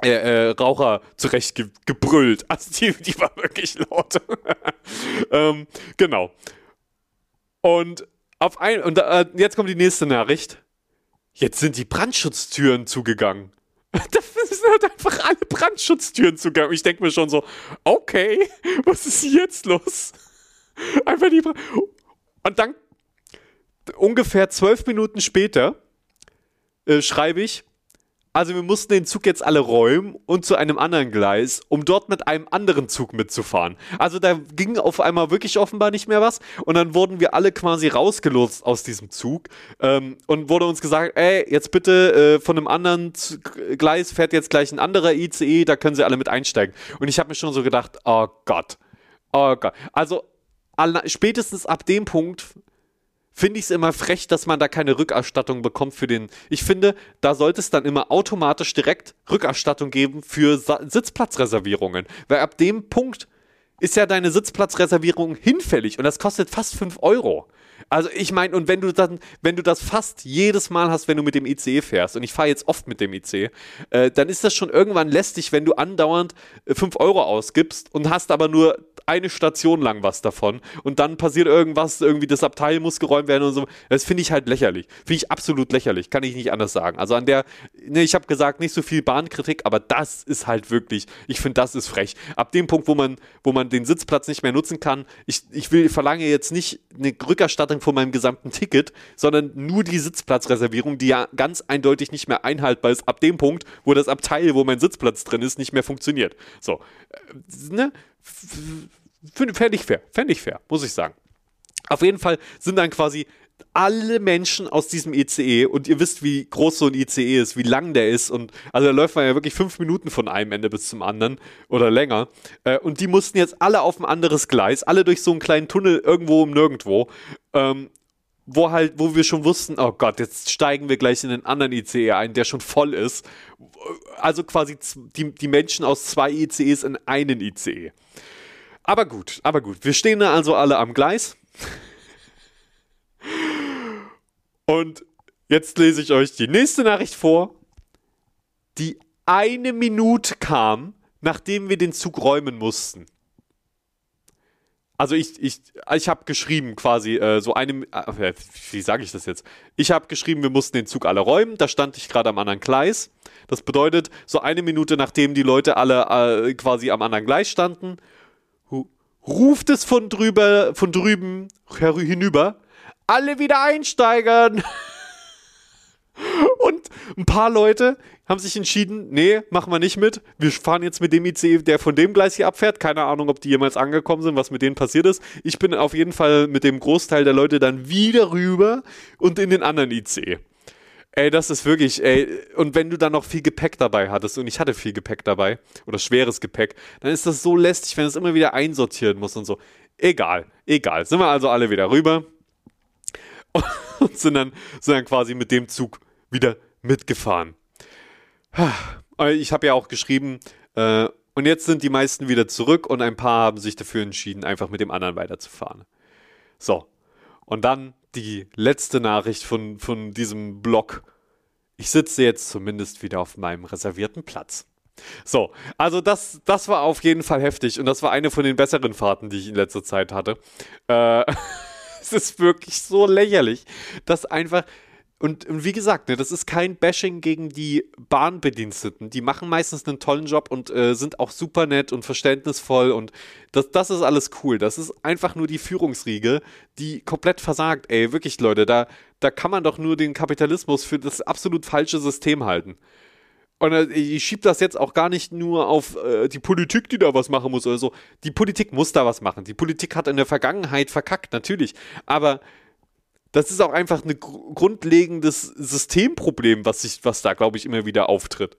A: Äh, äh, Raucher zurecht ge. [LAUGHS] Also die, die war wirklich laut. [LAUGHS] ähm, genau. Und auf ein, und äh, jetzt kommt die nächste Nachricht. Jetzt sind die Brandschutztüren zugegangen. [LAUGHS] Da sind halt einfach alle Brandschutztüren zugegangen. Ich denke mir schon so, okay, was ist jetzt los? Einfach die. Bra und dann ungefähr zwölf Minuten später äh, schreibe ich, also wir mussten den Zug jetzt alle räumen und zu einem anderen Gleis, um dort mit einem anderen Zug mitzufahren. Also da ging auf einmal wirklich offenbar nicht mehr was und dann wurden wir alle quasi rausgelotst aus diesem Zug ähm, und wurde uns gesagt, ey, jetzt bitte äh, von einem anderen Z Gleis fährt jetzt gleich ein anderer ICE, da können sie alle mit einsteigen. Und ich habe mir schon so gedacht, oh Gott, oh Gott. Also spätestens ab dem Punkt finde ich es immer frech, dass man da keine Rückerstattung bekommt für den. Ich finde, da sollte es dann immer automatisch direkt Rückerstattung geben für Sa Sitzplatzreservierungen. Weil ab dem Punkt ist ja deine Sitzplatzreservierung hinfällig und das kostet fast 5 Euro. Also ich meine, und wenn du dann, wenn du das fast jedes Mal hast, wenn du mit dem ICE fährst, und ich fahre jetzt oft mit dem ICE, äh, dann ist das schon irgendwann lästig, wenn du andauernd äh, 5 Euro ausgibst und hast aber nur eine Station lang was davon und dann passiert irgendwas, irgendwie das Abteil muss geräumt werden und so. Das finde ich halt lächerlich. Finde ich absolut lächerlich, kann ich nicht anders sagen. Also an der, ne, ich habe gesagt, nicht so viel Bahnkritik, aber das ist halt wirklich, ich finde, das ist frech. Ab dem Punkt, wo man, wo man den Sitzplatz nicht mehr nutzen kann, ich, ich will, verlange jetzt nicht eine Rückerstattung von meinem gesamten Ticket, sondern nur die Sitzplatzreservierung, die ja ganz eindeutig nicht mehr einhaltbar ist, ab dem Punkt, wo das Abteil, wo mein Sitzplatz drin ist, nicht mehr funktioniert. So, äh, ne? Fände ich fair, fände ich fair, muss ich sagen. Auf jeden Fall sind dann quasi alle Menschen aus diesem ICE und ihr wisst, wie groß so ein ICE ist, wie lang der ist und also da läuft man ja wirklich fünf Minuten von einem Ende bis zum anderen oder länger äh, und die mussten jetzt alle auf ein anderes Gleis, alle durch so einen kleinen Tunnel irgendwo im Nirgendwo, ähm, wo halt, wo wir schon wussten, oh Gott, jetzt steigen wir gleich in den anderen ICE ein, der schon voll ist. Also quasi die, die Menschen aus zwei ICEs in einen ICE. Aber gut, aber gut. Wir stehen da also alle am Gleis. Und jetzt lese ich euch die nächste Nachricht vor, die eine Minute kam, nachdem wir den Zug räumen mussten. Also ich, ich, ich habe geschrieben quasi äh, so eine, äh, wie sage ich das jetzt? Ich habe geschrieben, wir mussten den Zug alle räumen. Da stand ich gerade am anderen Gleis. Das bedeutet, so eine Minute nachdem die Leute alle äh, quasi am anderen Gleis standen, ruft es von drüber, von drüben hinüber, alle wieder einsteigern. [LAUGHS] Und ein paar Leute haben sich entschieden, nee, machen wir nicht mit. Wir fahren jetzt mit dem ICE, der von dem Gleis hier abfährt. Keine Ahnung, ob die jemals angekommen sind, was mit denen passiert ist. Ich bin auf jeden Fall mit dem Großteil der Leute dann wieder rüber und in den anderen ICE. Ey, das ist wirklich, ey, und wenn du dann noch viel Gepäck dabei hattest, und ich hatte viel Gepäck dabei, oder schweres Gepäck, dann ist das so lästig, wenn du es immer wieder einsortieren musst und so. Egal, egal. Sind wir also alle wieder rüber [LAUGHS] und sind dann, sind dann quasi mit dem Zug wieder mitgefahren. Ich habe ja auch geschrieben, äh, und jetzt sind die meisten wieder zurück und ein paar haben sich dafür entschieden, einfach mit dem anderen weiterzufahren. So, und dann die letzte Nachricht von, von diesem Blog. Ich sitze jetzt zumindest wieder auf meinem reservierten Platz. So, also das, das war auf jeden Fall heftig und das war eine von den besseren Fahrten, die ich in letzter Zeit hatte. Äh, [LAUGHS] [LAUGHS] es ist wirklich so lächerlich, dass einfach und, und wie gesagt, ne, das ist kein Bashing gegen die Bahnbediensteten. Die machen meistens einen tollen Job und äh, sind auch super nett und verständnisvoll und das, das ist alles cool. Das ist einfach nur die Führungsriege, die komplett versagt. Ey, wirklich, Leute, da, da kann man doch nur den Kapitalismus für das absolut falsche System halten. Und äh, ich schiebe das jetzt auch gar nicht nur auf äh, die Politik, die da was machen muss oder so. Die Politik muss da was machen. Die Politik hat in der Vergangenheit verkackt, natürlich. Aber das ist auch einfach ein grundlegendes Systemproblem, was, sich, was da, glaube ich, immer wieder auftritt.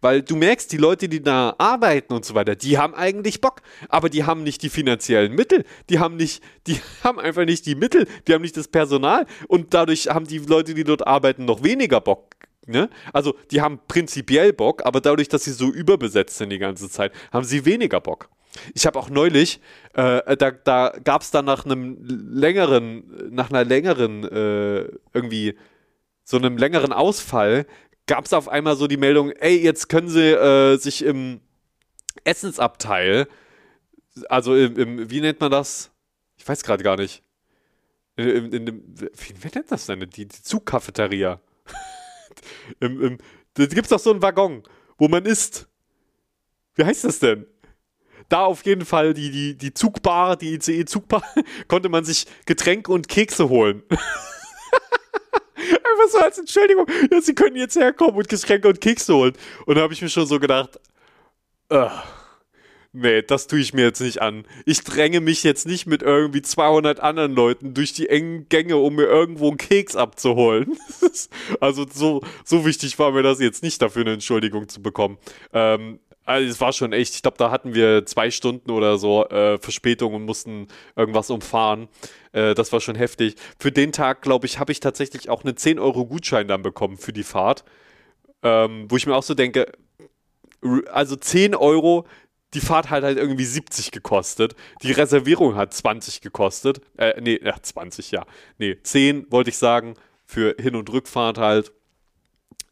A: Weil du merkst, die Leute, die da arbeiten und so weiter, die haben eigentlich Bock, aber die haben nicht die finanziellen Mittel, die haben nicht, die [LAUGHS] haben einfach nicht die Mittel, die haben nicht das Personal und dadurch haben die Leute, die dort arbeiten, noch weniger Bock. Ne? Also die haben prinzipiell Bock, aber dadurch, dass sie so überbesetzt sind die ganze Zeit, haben sie weniger Bock. Ich habe auch neulich, äh, da, da gab es dann nach einem längeren, nach einer längeren, äh, irgendwie so einem längeren Ausfall, gab es auf einmal so die Meldung, ey, jetzt können sie äh, sich im Essensabteil, also im, im, wie nennt man das? Ich weiß gerade gar nicht. In, in, in, wie, wie nennt das denn? Die, die Zugcafeteria. [LAUGHS] Im, im, da gibt es doch so einen Waggon, wo man isst. Wie heißt das denn? da auf jeden Fall die, die, die Zugbar, die ICE-Zugbar, [LAUGHS] konnte man sich Getränke und Kekse holen. [LAUGHS] Einfach so als Entschuldigung, ja, sie können jetzt herkommen und Getränke und Kekse holen. Und da habe ich mir schon so gedacht, uh, nee, das tue ich mir jetzt nicht an. Ich dränge mich jetzt nicht mit irgendwie 200 anderen Leuten durch die engen Gänge, um mir irgendwo einen Keks abzuholen. [LAUGHS] also so, so wichtig war mir das jetzt nicht, dafür eine Entschuldigung zu bekommen. Ähm, also es war schon echt, ich glaube, da hatten wir zwei Stunden oder so äh, Verspätung und mussten irgendwas umfahren. Äh, das war schon heftig. Für den Tag, glaube ich, habe ich tatsächlich auch einen 10-Euro-Gutschein dann bekommen für die Fahrt. Ähm, wo ich mir auch so denke, also 10 Euro, die Fahrt hat halt irgendwie 70 gekostet. Die Reservierung hat 20 gekostet. Äh, nee, ja, 20, ja. Nee, 10 wollte ich sagen. Für Hin- und Rückfahrt halt.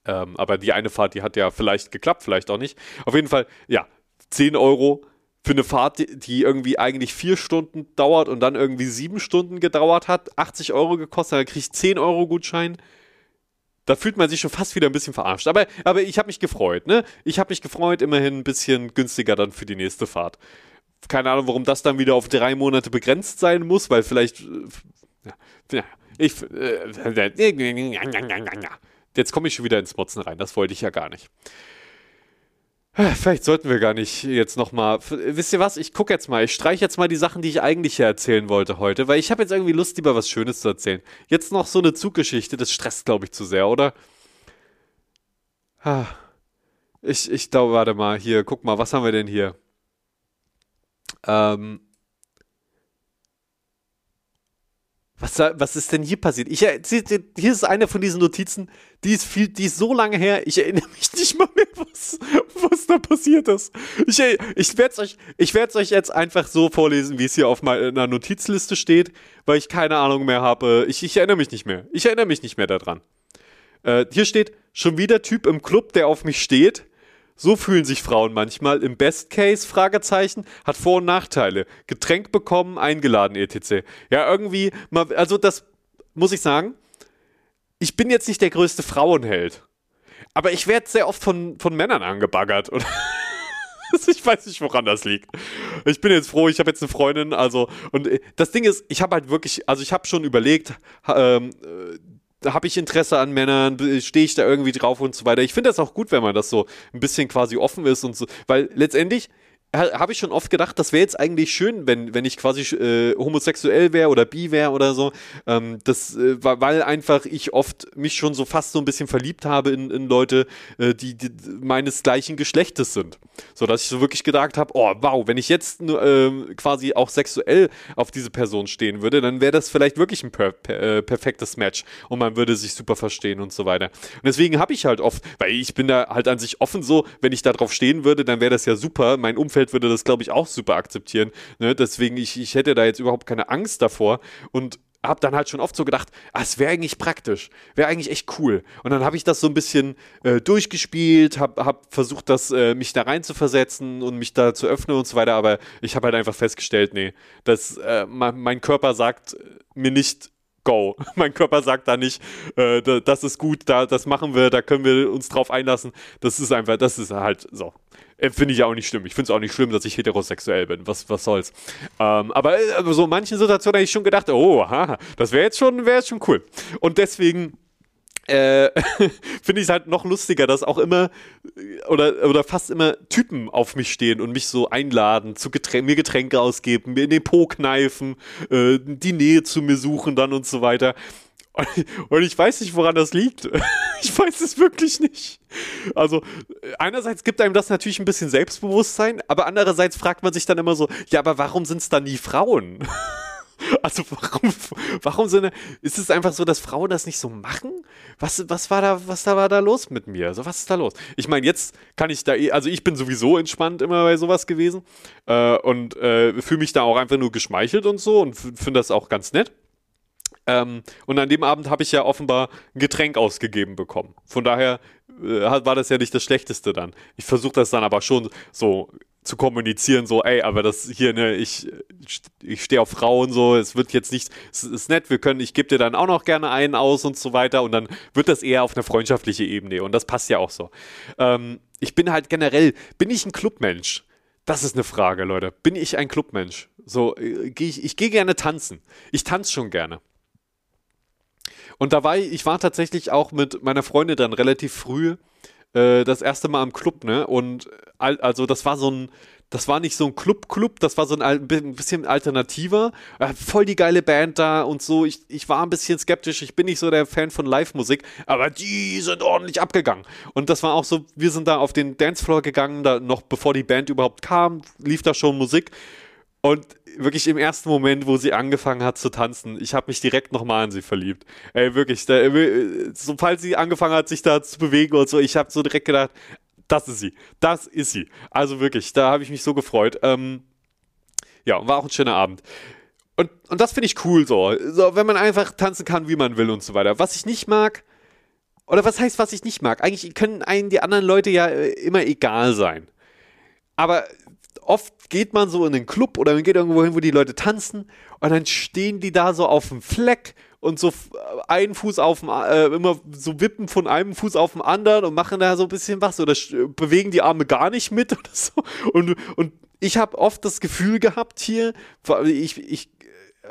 A: Ähm, aber die eine Fahrt, die hat ja vielleicht geklappt, vielleicht auch nicht. Auf jeden Fall, ja, 10 Euro für eine Fahrt, die irgendwie eigentlich vier Stunden dauert und dann irgendwie sieben Stunden gedauert hat, 80 Euro gekostet, dann kriege ich 10 Euro Gutschein. Da fühlt man sich schon fast wieder ein bisschen verarscht. Aber, aber ich habe mich gefreut, ne? Ich habe mich gefreut, immerhin ein bisschen günstiger dann für die nächste Fahrt. Keine Ahnung, warum das dann wieder auf drei Monate begrenzt sein muss, weil vielleicht. Äh, ja, ich. Äh, Jetzt komme ich schon wieder ins Motzen rein. Das wollte ich ja gar nicht. Vielleicht sollten wir gar nicht jetzt nochmal. Wisst ihr was? Ich gucke jetzt mal. Ich streiche jetzt mal die Sachen, die ich eigentlich hier erzählen wollte heute, weil ich habe jetzt irgendwie Lust, lieber was Schönes zu erzählen. Jetzt noch so eine Zuggeschichte, das stresst, glaube ich, zu sehr, oder? Ich, ich glaube, warte mal, hier, guck mal, was haben wir denn hier? Ähm, Was, was ist denn hier passiert? Ich, äh, hier ist eine von diesen Notizen, die ist, viel, die ist so lange her, ich erinnere mich nicht mal mehr, was, was da passiert ist. Ich, äh, ich werde es euch, euch jetzt einfach so vorlesen, wie es hier auf meiner Notizliste steht, weil ich keine Ahnung mehr habe. Ich, ich erinnere mich nicht mehr. Ich erinnere mich nicht mehr daran. Äh, hier steht, schon wieder Typ im Club, der auf mich steht. So fühlen sich Frauen manchmal. Im Best Case, Fragezeichen, hat Vor- und Nachteile. Getränk bekommen, eingeladen, etc. Ja, irgendwie, also das muss ich sagen, ich bin jetzt nicht der größte Frauenheld. Aber ich werde sehr oft von, von Männern angebaggert. Oder? [LAUGHS] ich weiß nicht, woran das liegt. Ich bin jetzt froh, ich habe jetzt eine Freundin, also und äh, das Ding ist, ich habe halt wirklich, also ich habe schon überlegt, ähm, habe ich Interesse an Männern, stehe ich da irgendwie drauf und so weiter. Ich finde das auch gut, wenn man das so ein bisschen quasi offen ist und so, weil letztendlich habe ich schon oft gedacht, das wäre jetzt eigentlich schön, wenn, wenn ich quasi äh, homosexuell wäre oder bi wäre oder so. Ähm, das, äh, weil einfach ich oft mich schon so fast so ein bisschen verliebt habe in, in Leute, äh, die, die, meines gleichen Geschlechtes sind. So dass ich so wirklich gedacht habe, oh wow, wenn ich jetzt äh, quasi auch sexuell auf diese Person stehen würde, dann wäre das vielleicht wirklich ein per, per, äh, perfektes Match und man würde sich super verstehen und so weiter. Und deswegen habe ich halt oft, weil ich bin da halt an sich offen so, wenn ich da drauf stehen würde, dann wäre das ja super. Mein Umfeld Umfeld würde das, glaube ich, auch super akzeptieren. Ne? Deswegen, ich, ich hätte da jetzt überhaupt keine Angst davor. Und habe dann halt schon oft so gedacht, ah, es wäre eigentlich praktisch, wäre eigentlich echt cool. Und dann habe ich das so ein bisschen äh, durchgespielt, habe hab versucht, das, äh, mich da rein zu versetzen und mich da zu öffnen und so weiter, aber ich habe halt einfach festgestellt, nee, dass äh, mein Körper sagt mir nicht, go. [LAUGHS] Mein Körper sagt da nicht, äh, das ist gut, da, das machen wir, da können wir uns drauf einlassen. Das ist einfach, das ist halt so. Äh, finde ich auch nicht schlimm. Ich finde es auch nicht schlimm, dass ich heterosexuell bin. Was, was soll's. Ähm, aber, äh, aber so in manchen Situationen habe ich schon gedacht, oh, haha, das wäre jetzt schon, wäre jetzt schon cool. Und deswegen äh, [LAUGHS] finde ich es halt noch lustiger, dass auch immer oder, oder fast immer Typen auf mich stehen und mich so einladen, zu Geträn mir Getränke ausgeben, mir in den Po kneifen, äh, die Nähe zu mir suchen dann und so weiter. [LAUGHS] Und ich weiß nicht, woran das liegt. [LAUGHS] Ich weiß es wirklich nicht. Also, einerseits gibt einem das natürlich ein bisschen Selbstbewusstsein, aber andererseits fragt man sich dann immer so, ja, aber warum sind es dann nie Frauen? [LAUGHS] Also warum, warum sind, ist es einfach so, dass Frauen das nicht so machen? Was, was war da, was da war da los mit mir? Also was ist da los? Ich meine, jetzt kann ich da, eh, also ich bin sowieso entspannt immer bei sowas gewesen äh, und äh, fühle mich da auch einfach nur geschmeichelt und so und finde das auch ganz nett. Ähm, und an dem Abend habe ich ja offenbar ein Getränk ausgegeben bekommen. Von daher äh, war das ja nicht das Schlechteste dann. Ich versuche das dann aber schon so zu kommunizieren, so, ey, aber das hier, ne, ich, ich stehe auf Frauen, so, es wird jetzt nicht, es ist nett, wir können, ich gebe dir dann auch noch gerne einen aus und so weiter und dann wird das eher auf eine freundschaftliche Ebene und das passt ja auch so. Ähm, ich bin halt generell, bin ich ein Clubmensch? Das ist eine Frage, Leute. Bin ich ein Clubmensch? So, äh, ich, ich gehe gerne tanzen. Ich tanze schon gerne. Und da war ich, war tatsächlich auch mit meiner Freundin dann relativ früh äh, das erste Mal im Club, ne? Und also das war so ein, das war nicht so ein Club-Club, das war so ein, ein bisschen alternativer. Äh, voll die geile Band da und so. Ich, ich war ein bisschen skeptisch, ich bin nicht so der Fan von Live-Musik, aber die sind ordentlich abgegangen. Und das war auch so, wir sind da auf den Dancefloor gegangen, da noch bevor die Band überhaupt kam, lief da schon Musik. Und wirklich im ersten Moment, wo sie angefangen hat zu tanzen, ich habe mich direkt nochmal an sie verliebt. Ey, wirklich, da, äh, sobald sie angefangen hat, sich da zu bewegen und so, ich habe so direkt gedacht, das ist sie, das ist sie. Also wirklich, da habe ich mich so gefreut. Ähm, ja, war auch ein schöner Abend. Und, und das finde ich cool so. so. Wenn man einfach tanzen kann, wie man will und so weiter. Was ich nicht mag, oder was heißt, was ich nicht mag? Eigentlich können einen die anderen Leute ja äh, immer egal sein. Aber oft geht man so in den Club oder man geht irgendwo hin, wo die Leute tanzen und dann stehen die da so auf dem Fleck und so einen Fuß auf dem, äh, immer so wippen von einem Fuß auf den anderen und machen da so ein bisschen was oder bewegen die Arme gar nicht mit [LAUGHS] oder so. Und, und ich habe oft das Gefühl gehabt hier, ich, ich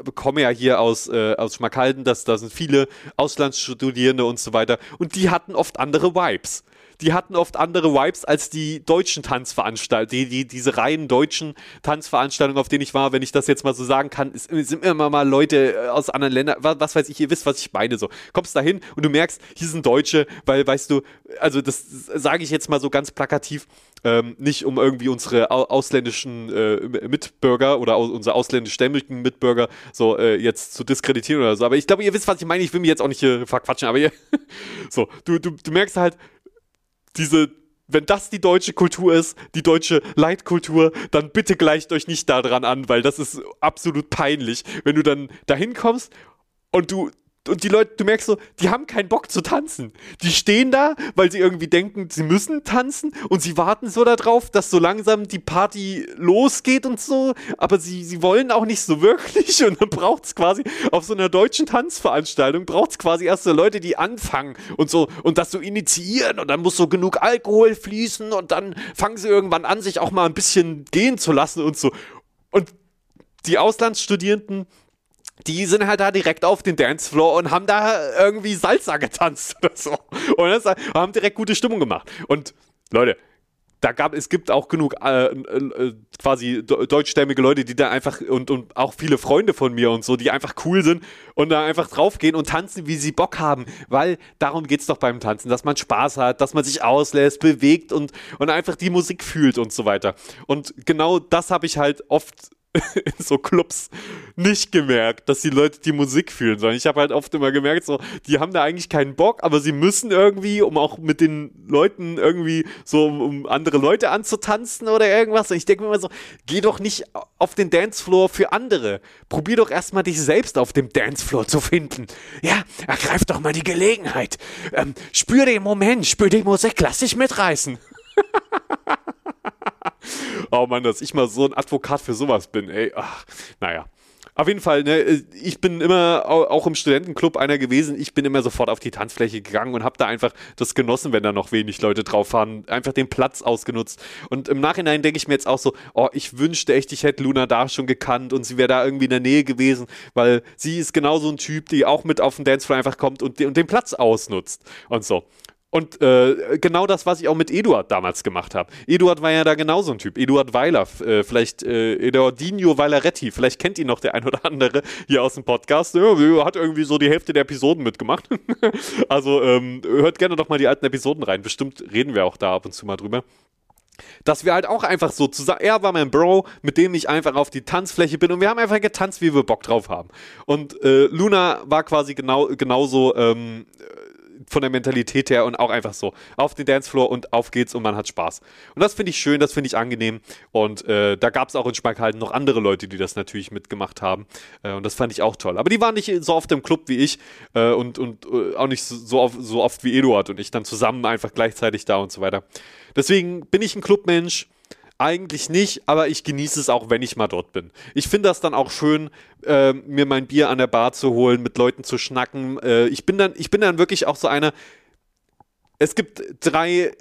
A: bekomme ja hier aus, äh, aus Schmackhalden, dass da sind viele Auslandsstudierende und so weiter und die hatten oft andere Vibes die hatten oft andere Vibes als die deutschen Tanzveranstaltungen, die, die, diese reinen deutschen Tanzveranstaltungen, auf denen ich war, wenn ich das jetzt mal so sagen kann, es sind immer mal Leute äh, aus anderen Ländern, was, was weiß ich, ihr wisst, was ich meine, so. Kommst da hin und du merkst, hier sind Deutsche, weil, weißt du, also das sage ich jetzt mal so ganz plakativ, ähm, nicht um irgendwie unsere ausländischen äh, Mitbürger oder aus, unsere ausländischstämmigen Mitbürger so äh, jetzt zu diskreditieren oder so. Aber ich glaube, ihr wisst, was ich meine. Ich will mich jetzt auch nicht äh, verquatschen, aber ihr, [LAUGHS] so, du, du, du merkst halt, diese, wenn das die deutsche Kultur ist, die deutsche Leitkultur, dann bitte gleicht euch nicht daran an, weil das ist absolut peinlich, wenn du dann dahin kommst und du und die Leute, du merkst so, die haben keinen Bock zu tanzen. Die stehen da, weil sie irgendwie denken, sie müssen tanzen und sie warten so darauf, dass so langsam die Party losgeht und so, aber sie, sie wollen auch nicht so wirklich. Und dann braucht es quasi auf so einer deutschen Tanzveranstaltung, braucht es quasi erst so Leute, die anfangen und so. Und das so initiieren. Und dann muss so genug Alkohol fließen. Und dann fangen sie irgendwann an, sich auch mal ein bisschen gehen zu lassen und so. Und die Auslandsstudierenden, die sind halt da direkt auf den Dancefloor und haben da irgendwie Salsa getanzt [LAUGHS] oder so. Und das, haben direkt gute Stimmung gemacht. Und Leute, da gab es gibt auch genug äh, äh, quasi deutschstämmige Leute, die da einfach und, und auch viele Freunde von mir und so, die einfach cool sind und da einfach draufgehen und tanzen, wie sie Bock haben, weil darum geht es doch beim Tanzen, dass man Spaß hat, dass man sich auslässt, bewegt und, und einfach die Musik fühlt und so weiter. Und genau das habe ich halt oft [LAUGHS] in so Clubs nicht gemerkt, dass die Leute die Musik fühlen, sondern ich habe halt oft immer gemerkt, so, die haben da eigentlich keinen Bock, aber sie müssen irgendwie, um auch mit den Leuten irgendwie so, um andere Leute anzutanzen oder irgendwas. Und ich denke mir immer so, geh doch nicht auf den Dancefloor für andere. Probier doch erstmal dich selbst auf dem Dancefloor zu finden. Ja, ergreif doch mal die Gelegenheit. Ähm, spür den Moment, spür die Musik, lass dich mitreißen. Oh Mann, dass ich mal so ein Advokat für sowas bin, ey. Ach, naja. Auf jeden Fall, ne, ich bin immer auch im Studentenclub einer gewesen. Ich bin immer sofort auf die Tanzfläche gegangen und habe da einfach das genossen, wenn da noch wenig Leute drauf waren. Einfach den Platz ausgenutzt. Und im Nachhinein denke ich mir jetzt auch so, oh, ich wünschte echt, ich hätte Luna da schon gekannt und sie wäre da irgendwie in der Nähe gewesen, weil sie ist genau so ein Typ, die auch mit auf den Dancefloor einfach kommt und, und den Platz ausnutzt und so. Und äh, genau das, was ich auch mit Eduard damals gemacht habe. Eduard war ja da genauso ein Typ. Eduard Weiler, äh, vielleicht äh, Eduardinho Weileretti, vielleicht kennt ihn noch der ein oder andere hier aus dem Podcast. Ja, hat irgendwie so die Hälfte der Episoden mitgemacht. [LAUGHS] also ähm, hört gerne doch mal die alten Episoden rein. Bestimmt reden wir auch da ab und zu mal drüber dass wir halt auch einfach so zusammen, er war mein Bro, mit dem ich einfach auf die Tanzfläche bin und wir haben einfach getanzt, wie wir Bock drauf haben. Und äh, Luna war quasi genau, genauso ähm, von der Mentalität her und auch einfach so auf den Dancefloor und auf geht's und man hat Spaß. Und das finde ich schön, das finde ich angenehm und äh, da gab es auch in Schmackhalten noch andere Leute, die das natürlich mitgemacht haben äh, und das fand ich auch toll. Aber die waren nicht so oft im Club wie ich äh, und, und äh, auch nicht so, oft, so oft wie Eduard und ich dann zusammen einfach gleichzeitig da und so weiter. Deswegen bin ich ein Clubmensch eigentlich nicht, aber ich genieße es auch, wenn ich mal dort bin. Ich finde das dann auch schön, äh, mir mein Bier an der Bar zu holen, mit Leuten zu schnacken. Äh, ich, bin dann, ich bin dann wirklich auch so einer. Es gibt drei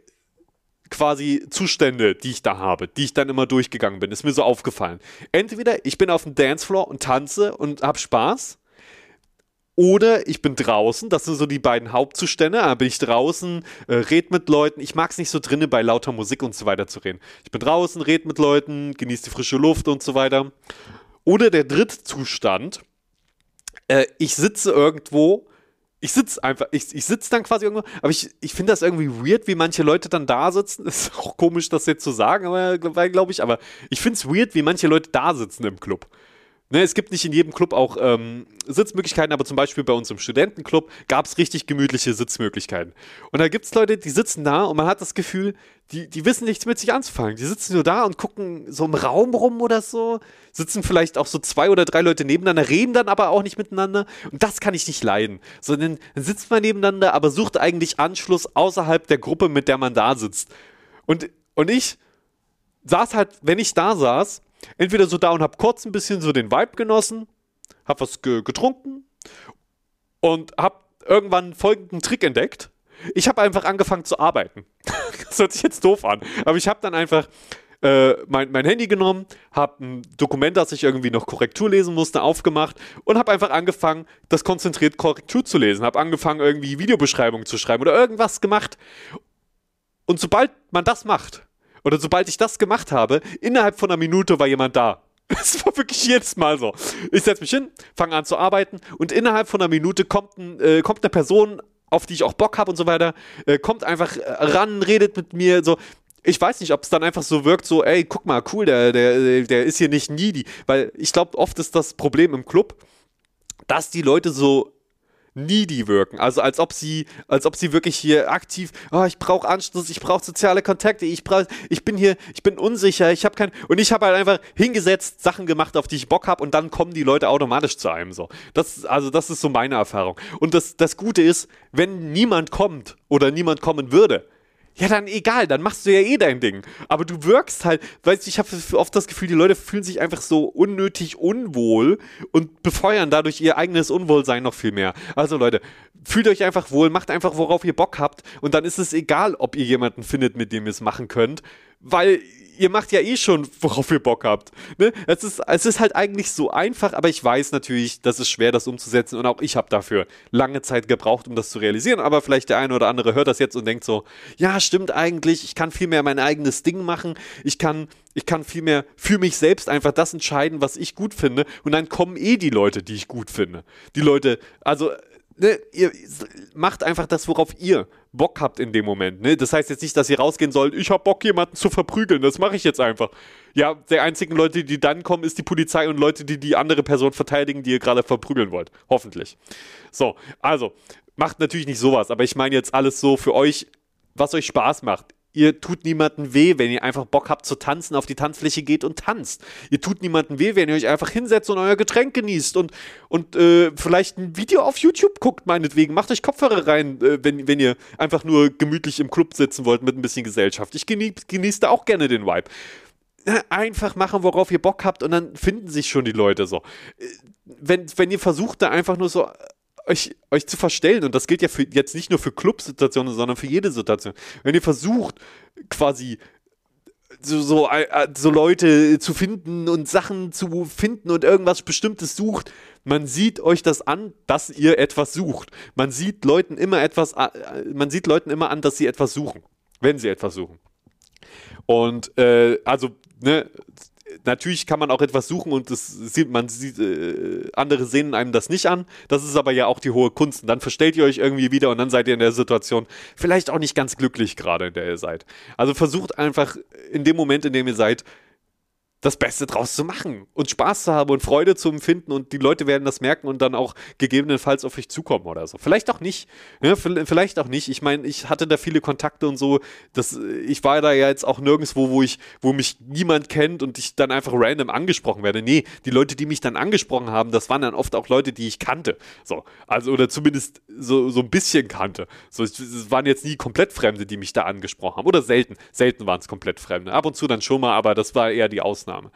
A: quasi Zustände, die ich da habe, die ich dann immer durchgegangen bin. Ist mir so aufgefallen. Entweder ich bin auf dem Dancefloor und tanze und habe Spaß oder ich bin draußen, das sind so die beiden Hauptzustände. Da bin ich draußen, äh, red mit Leuten. Ich mag es nicht so drinnen bei lauter Musik und so weiter zu reden. Ich bin draußen, red mit Leuten, genieße die frische Luft und so weiter. Oder der dritte Zustand, äh, ich sitze irgendwo, ich sitze einfach, ich, ich sitze dann quasi irgendwo, aber ich, ich finde das irgendwie weird, wie manche Leute dann da sitzen. [LAUGHS] Ist auch komisch, das jetzt zu sagen, aber glaube ich, aber ich finde es weird, wie manche Leute da sitzen im Club. Ne, es gibt nicht in jedem Club auch ähm, Sitzmöglichkeiten, aber zum Beispiel bei uns im Studentenclub gab es richtig gemütliche Sitzmöglichkeiten. Und da gibt es Leute, die sitzen da und man hat das Gefühl, die, die wissen nichts mit sich anzufangen. Die sitzen nur da und gucken so im Raum rum oder so, sitzen vielleicht auch so zwei oder drei Leute nebeneinander, reden dann aber auch nicht miteinander. Und das kann ich nicht leiden. Sondern dann sitzt man nebeneinander, aber sucht eigentlich Anschluss außerhalb der Gruppe, mit der man da sitzt. Und, und ich saß halt, wenn ich da saß, entweder so da und habe kurz ein bisschen so den Vibe genossen, habe was ge getrunken und habe irgendwann folgenden Trick entdeckt. Ich habe einfach angefangen zu arbeiten. [LAUGHS] das hört sich jetzt doof an, aber ich habe dann einfach äh, mein, mein, Handy genommen, habe ein Dokument, das ich irgendwie noch Korrektur lesen musste, aufgemacht und habe einfach angefangen, das konzentriert Korrektur zu lesen. Habe angefangen, irgendwie Videobeschreibungen zu schreiben oder irgendwas gemacht. Und sobald man das macht, oder sobald ich das gemacht habe, innerhalb von einer Minute war jemand da. [LAUGHS] Es war wirklich jedes Mal so. Ich setze mich hin, fange an zu arbeiten und innerhalb von einer Minute kommt, ein, äh, kommt eine Person, auf die ich auch Bock habe und so weiter, äh, kommt einfach ran, redet mit mir, so. Ich weiß nicht, ob es dann einfach so wirkt, so, ey, guck mal, cool, der, der, der ist hier nicht needy. Weil ich glaube, oft ist das Problem im Club, dass die Leute so needy wirken. Also als ob sie, als ob sie wirklich hier aktiv, oh, ich brauche Anschluss, ich brauche soziale Kontakte, ich brauche, ich bin hier, ich bin unsicher, ich habe kein und ich habe halt einfach hingesetzt, Sachen gemacht, auf die ich Bock habe und dann kommen die Leute automatisch zu einem so. Das also das ist so meine Erfahrung. Und das das Gute ist, wenn niemand kommt oder niemand kommen würde, ja, dann egal, dann machst du ja eh dein Ding. Aber du wirkst halt, weißt du, ich habe oft das Gefühl, die Leute fühlen sich einfach so unnötig unwohl und befeuern dadurch ihr eigenes Unwohlsein noch viel mehr. Also Leute, fühlt euch einfach wohl, macht einfach, worauf ihr Bock habt und dann ist es egal, ob ihr jemanden findet, mit dem ihr es machen könnt, weil ihr macht ja eh schon, worauf ihr Bock habt. Ne? Es, ist, es ist halt eigentlich so einfach, aber ich weiß natürlich, das ist schwer, das umzusetzen und auch ich habe dafür lange Zeit gebraucht, um das zu realisieren. Aber vielleicht der eine oder andere hört das jetzt und denkt so, ja, stimmt eigentlich, ich kann viel mehr mein eigenes Ding machen, ich kann, ich kann viel mehr für mich selbst einfach das entscheiden, was ich gut finde und dann kommen eh die Leute, die ich gut finde. Die Leute, also Ne, ihr macht einfach das, worauf ihr Bock habt in dem Moment. Ne? Das heißt jetzt nicht, dass ihr rausgehen sollt, ich hab Bock, jemanden zu verprügeln. Das mache ich jetzt einfach. Ja, die einzigen Leute, die dann kommen, ist die Polizei und Leute, die die andere Person verteidigen, die ihr gerade verprügeln wollt. Hoffentlich. So, also, macht natürlich nicht sowas, aber ich meine jetzt alles so für euch, was euch Spaß macht Ihr tut niemanden weh, wenn ihr einfach Bock habt zu tanzen, auf die Tanzfläche geht und tanzt. Ihr tut niemanden weh, wenn ihr euch einfach hinsetzt und euer Getränk genießt und, und äh, vielleicht ein Video auf YouTube guckt, meinetwegen. Macht euch Kopfhörer rein, äh, wenn, wenn ihr einfach nur gemütlich im Club sitzen wollt mit ein bisschen Gesellschaft. Ich genieße genieß da auch gerne den Vibe. einfach machen, worauf ihr Bock habt und dann finden sich schon die Leute so. Wenn, wenn ihr versucht, da einfach nur so euch, euch zu verstellen, und das gilt ja für, jetzt nicht nur für Clubsituationen, sondern für jede Situation. Wenn ihr versucht, quasi so, so, äh, so Leute zu finden und Sachen zu finden und irgendwas Bestimmtes sucht, man sieht euch das an, dass ihr etwas sucht. Man sieht Leuten immer etwas, äh, man sieht Leuten immer an, dass sie etwas suchen, wenn sie etwas suchen. Und äh, also, ne, natürlich kann man auch etwas suchen und das sieht man sieht, äh, andere sehen einem das nicht an. Das ist aber ja auch die hohe Kunst. Und dann verstellt ihr euch irgendwie wieder und dann seid ihr in der Situation vielleicht auch nicht ganz glücklich gerade, in der ihr seid. Also versucht einfach in dem Moment, in dem ihr seid, das Beste draus zu machen und Spaß zu haben und Freude zu empfinden und die Leute werden das merken und dann auch gegebenenfalls auf euch zukommen oder so. Vielleicht auch nicht. Ja, vielleicht auch nicht. Ich meine, ich hatte da viele Kontakte und so. Das, ich war da ja jetzt auch nirgendwo, wo ich, wo mich niemand kennt und ich dann einfach random angesprochen werde. Nee, die Leute, die mich dann angesprochen haben, das waren dann oft auch Leute, die ich kannte. So, also oder zumindest so, so ein bisschen kannte. So, es waren jetzt nie komplett Fremde, die mich da angesprochen haben. Oder selten. Selten waren es komplett Fremde. Ab und zu dann schon mal, aber das war eher die Ausnahme. Ausnahme.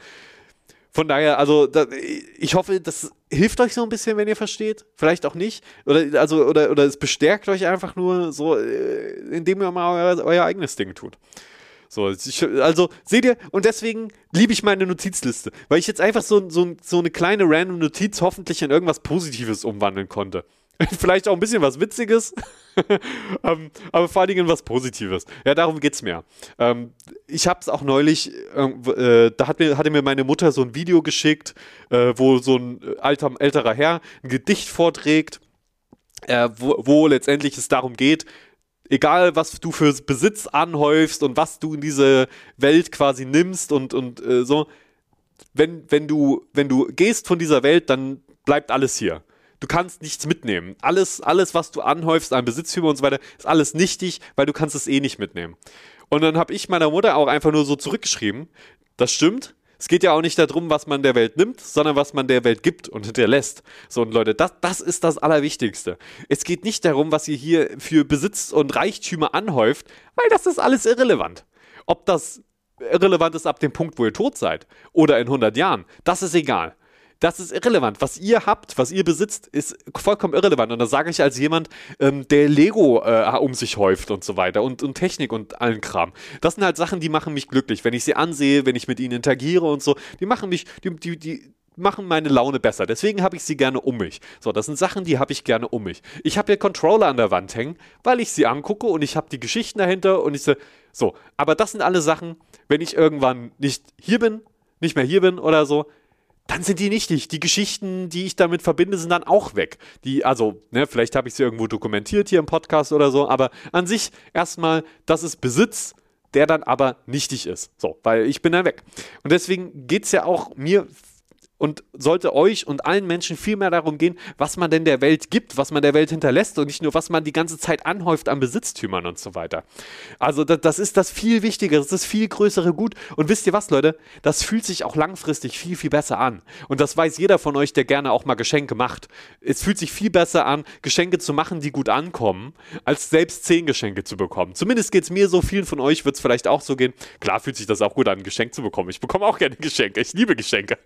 A: Von daher, also da, ich hoffe, das hilft euch so ein bisschen, wenn ihr versteht. Vielleicht auch nicht. Oder, also, oder, oder es bestärkt euch einfach nur so, äh, indem ihr mal euer, euer eigenes Ding tut. So, ich, also seht ihr, und deswegen liebe ich meine Notizliste, weil ich jetzt einfach so, so, so eine kleine random Notiz hoffentlich in irgendwas Positives umwandeln konnte. [LAUGHS] Vielleicht auch ein bisschen was Witziges, [LAUGHS] ähm, aber vor allen Dingen was Positives. Ja, darum geht es mir. Ähm, ich habe es auch neulich, äh, da hat mir, hatte mir meine Mutter so ein Video geschickt, äh, wo so ein alter, älterer Herr ein Gedicht vorträgt, äh, wo, wo letztendlich es darum geht, egal was du für Besitz anhäufst und was du in diese Welt quasi nimmst und, und äh, so, wenn, wenn, du, wenn du gehst von dieser Welt, dann bleibt alles hier du kannst nichts mitnehmen. Alles, alles, was du anhäufst an Besitztümer und so weiter, ist alles nichtig, weil du kannst es eh nicht mitnehmen. Und dann habe ich meiner Mutter auch einfach nur so zurückgeschrieben, das stimmt, es geht ja auch nicht darum, was man der Welt nimmt, sondern was man der Welt gibt und hinterlässt. So, und Leute, das, das ist das Allerwichtigste. Es geht nicht darum, was ihr hier für Besitz und Reichtümer anhäuft, weil das ist alles irrelevant. Ob das irrelevant ist ab dem Punkt, wo ihr tot seid oder in 100 Jahren, das ist egal das ist irrelevant. Was ihr habt, was ihr besitzt, ist vollkommen irrelevant. Und das sage ich als jemand, ähm, der Lego äh, um sich häuft und so weiter und, und Technik und allen Kram. Das sind halt Sachen, die machen mich glücklich. Wenn ich sie ansehe, wenn ich mit ihnen interagiere und so, die machen mich, die, die, die machen meine Laune besser. Deswegen habe ich sie gerne um mich. So, das sind Sachen, die habe ich gerne um mich. Ich habe hier Controller an der Wand hängen, weil ich sie angucke und ich habe die Geschichten dahinter und ich so, so. Aber das sind alle Sachen, wenn ich irgendwann nicht hier bin, nicht mehr hier bin oder so, dann sind die nichtig. Die Geschichten, die ich damit verbinde, sind dann auch weg. Die, also, ne, vielleicht habe ich sie irgendwo dokumentiert hier im Podcast oder so, aber an sich erstmal, das ist Besitz, der dann aber nichtig ist. So, weil ich bin dann weg. Und deswegen geht es ja auch mir und sollte euch und allen Menschen viel mehr darum gehen, was man denn der Welt gibt, was man der Welt hinterlässt und nicht nur, was man die ganze Zeit anhäuft an Besitztümern und so weiter. Also das, das ist das viel Wichtigere, das ist das viel größere Gut. Und wisst ihr was, Leute? Das fühlt sich auch langfristig viel, viel besser an. Und das weiß jeder von euch, der gerne auch mal Geschenke macht. Es fühlt sich viel besser an, Geschenke zu machen, die gut ankommen, als selbst zehn Geschenke zu bekommen. Zumindest geht es mir so, vielen von euch wird es vielleicht auch so gehen. Klar fühlt sich das auch gut an, ein Geschenk zu bekommen. Ich bekomme auch gerne Geschenke. Ich liebe Geschenke.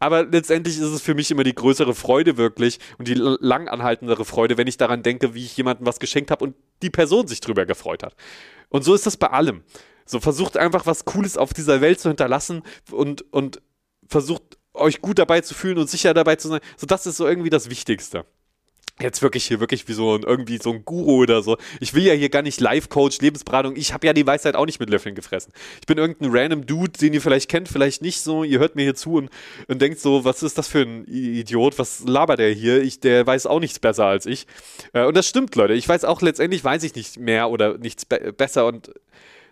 A: Aber aber letztendlich ist es für mich immer die größere Freude wirklich und die langanhaltendere Freude, wenn ich daran denke, wie ich jemandem was geschenkt habe und die Person sich drüber gefreut hat. Und so ist das bei allem. So versucht einfach was Cooles auf dieser Welt zu hinterlassen und, und versucht euch gut dabei zu fühlen und sicher dabei zu sein. So, das ist so irgendwie das Wichtigste jetzt wirklich hier wirklich wie so ein, irgendwie so ein Guru oder so. Ich will ja hier gar nicht Life-Coach, Lebensberatung. Ich habe ja die Weisheit auch nicht mit Löffeln gefressen. Ich bin irgendein random Dude, den ihr vielleicht kennt, vielleicht nicht so. Ihr hört mir hier zu und, und denkt so, was ist das für ein Idiot? Was labert der hier? Ich, der weiß auch nichts besser als ich. Äh, und das stimmt, Leute. Ich weiß auch letztendlich weiß ich nicht mehr oder nichts be besser und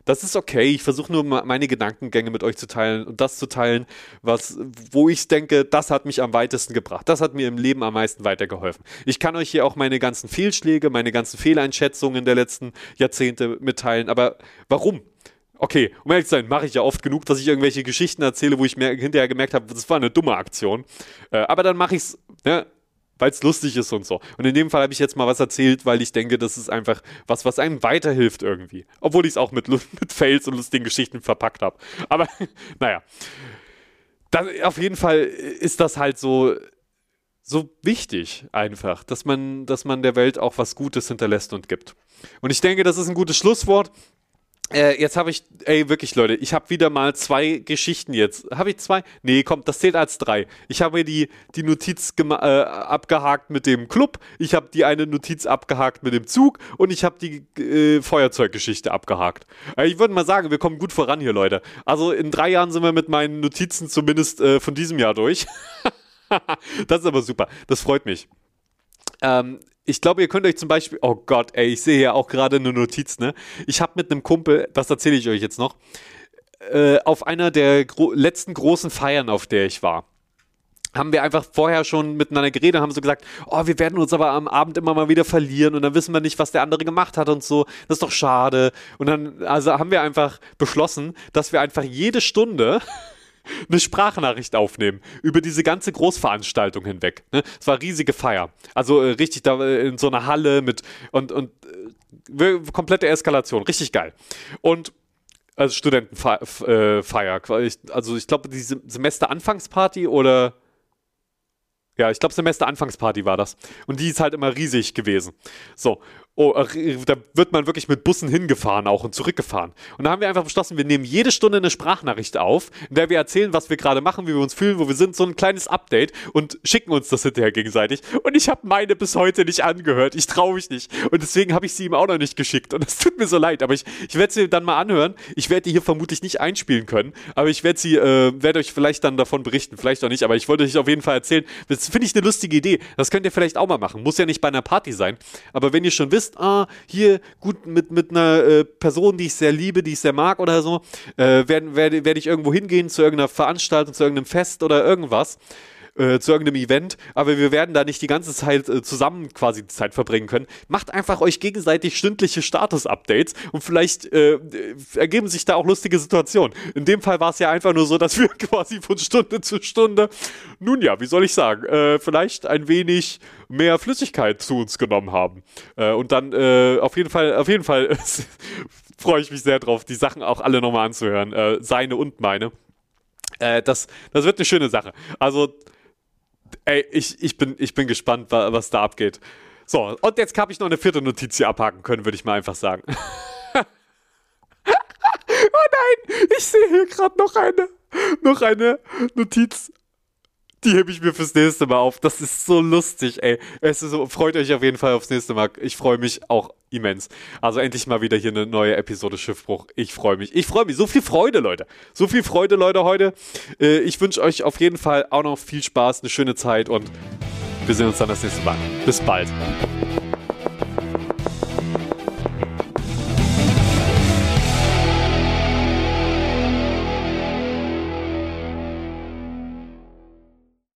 A: das ist okay. Ich versuche nur meine Gedankengänge mit euch zu teilen und das zu teilen, was, wo ich denke, das hat mich am weitesten gebracht. Das hat mir im Leben am meisten weitergeholfen. Ich kann euch hier auch meine ganzen Fehlschläge, meine ganzen Fehleinschätzungen der letzten Jahrzehnte mitteilen. Aber warum? Okay, um ehrlich zu sein, mache ich ja oft genug, dass ich irgendwelche Geschichten erzähle, wo ich mir hinterher gemerkt habe, das war eine dumme Aktion. Äh, aber dann mache ich es, ne, weil es lustig ist und so. Und in dem Fall habe ich jetzt mal was erzählt, weil ich denke, das ist einfach was, was einem weiterhilft irgendwie. Obwohl ich es auch mit, [LAUGHS] mit Fails und lustigen Geschichten verpackt habe. Aber [LAUGHS] naja. Das, auf jeden Fall ist das halt so, so wichtig einfach, dass man, dass man der Welt auch was Gutes hinterlässt und gibt. Und ich denke, das ist ein gutes Schlusswort. Äh, jetzt habe ich, ey, wirklich, Leute, ich habe wieder mal zwei Geschichten jetzt. Habe ich zwei? Nee, komm, das zählt als drei. Ich habe die, die Notiz äh, abgehakt mit dem Club, ich habe die eine Notiz abgehakt mit dem Zug und ich habe die äh, Feuerzeuggeschichte abgehakt. Äh, ich würde mal sagen, wir kommen gut voran hier, Leute. Also in drei Jahren sind wir mit meinen Notizen zumindest äh, von diesem Jahr durch. [LAUGHS] das ist aber super. Das freut mich. Ähm, ich glaube, ihr könnt euch zum Beispiel, oh Gott, ey, ich sehe ja auch gerade eine Notiz, ne? Ich habe mit einem Kumpel, das erzähle ich euch jetzt noch, äh, auf einer der gro letzten großen Feiern, auf der ich war, haben wir einfach vorher schon miteinander geredet, haben so gesagt, oh, wir werden uns aber am Abend immer mal wieder verlieren und dann wissen wir nicht, was der andere gemacht hat und so. Das ist doch schade. Und dann, also haben wir einfach beschlossen, dass wir einfach jede Stunde [LAUGHS] eine Sprachnachricht aufnehmen über diese ganze Großveranstaltung hinweg. Ne? Es war riesige Feier. Also äh, richtig da äh, in so einer Halle mit und, und äh, komplette Eskalation. Richtig geil. Und also Studentenfeier. Äh, also ich glaube, die Semesteranfangsparty oder ja, ich glaube, Semesteranfangsparty war das. Und die ist halt immer riesig gewesen. So, oh, da wird man wirklich mit Bussen hingefahren auch und zurückgefahren. Und da haben wir einfach beschlossen, wir nehmen jede Stunde eine Sprachnachricht auf, in der wir erzählen, was wir gerade machen, wie wir uns fühlen, wo wir sind, so ein kleines Update und schicken uns das hinterher gegenseitig. Und ich habe meine bis heute nicht angehört. Ich traue mich nicht. Und deswegen habe ich sie ihm auch noch nicht geschickt. Und [LAUGHS] es tut mir so leid, aber ich, ich werde sie dann mal anhören. Ich werde die hier vermutlich nicht einspielen können, aber ich werde sie, äh, werde euch vielleicht dann davon berichten, vielleicht auch nicht, aber ich wollte euch auf jeden Fall erzählen. Das finde ich eine lustige Idee. Das könnt ihr vielleicht auch mal machen. Muss ja nicht bei einer Party sein. Aber wenn ihr schon wisst, wisst, ah, hier gut mit, mit einer äh, Person, die ich sehr liebe, die ich sehr mag oder so, äh, werde werd, werd ich irgendwo hingehen zu irgendeiner Veranstaltung, zu irgendeinem Fest oder irgendwas äh, zu irgendeinem Event, aber wir werden da nicht die ganze Zeit äh, zusammen quasi die Zeit verbringen können. Macht einfach euch gegenseitig stündliche Status-Updates und vielleicht äh, ergeben sich da auch lustige Situationen. In dem Fall war es ja einfach nur so, dass wir [LAUGHS] quasi von Stunde zu Stunde, nun ja, wie soll ich sagen, äh, vielleicht ein wenig mehr Flüssigkeit zu uns genommen haben. Äh, und dann äh, auf jeden Fall, auf jeden Fall [LAUGHS] freue ich mich sehr drauf, die Sachen auch alle nochmal anzuhören. seine und meine. das, das wird eine schöne Sache. Also Ey, ich, ich, bin, ich bin gespannt, was da abgeht. So, und jetzt habe ich noch eine vierte Notiz hier abhaken können, würde ich mal einfach sagen. [LAUGHS] oh nein, ich sehe hier gerade noch eine, noch eine Notiz die hebe ich mir fürs nächste Mal auf. Das ist so lustig, ey. Es ist so, freut euch auf jeden Fall aufs nächste Mal. Ich freue mich auch immens. Also endlich mal wieder hier eine neue Episode Schiffbruch. Ich freue mich. Ich freue mich. So viel Freude, Leute. So viel Freude, Leute, heute. Äh, ich wünsche euch auf jeden Fall auch noch viel Spaß, eine schöne Zeit und wir sehen uns dann das nächste Mal. Bis bald.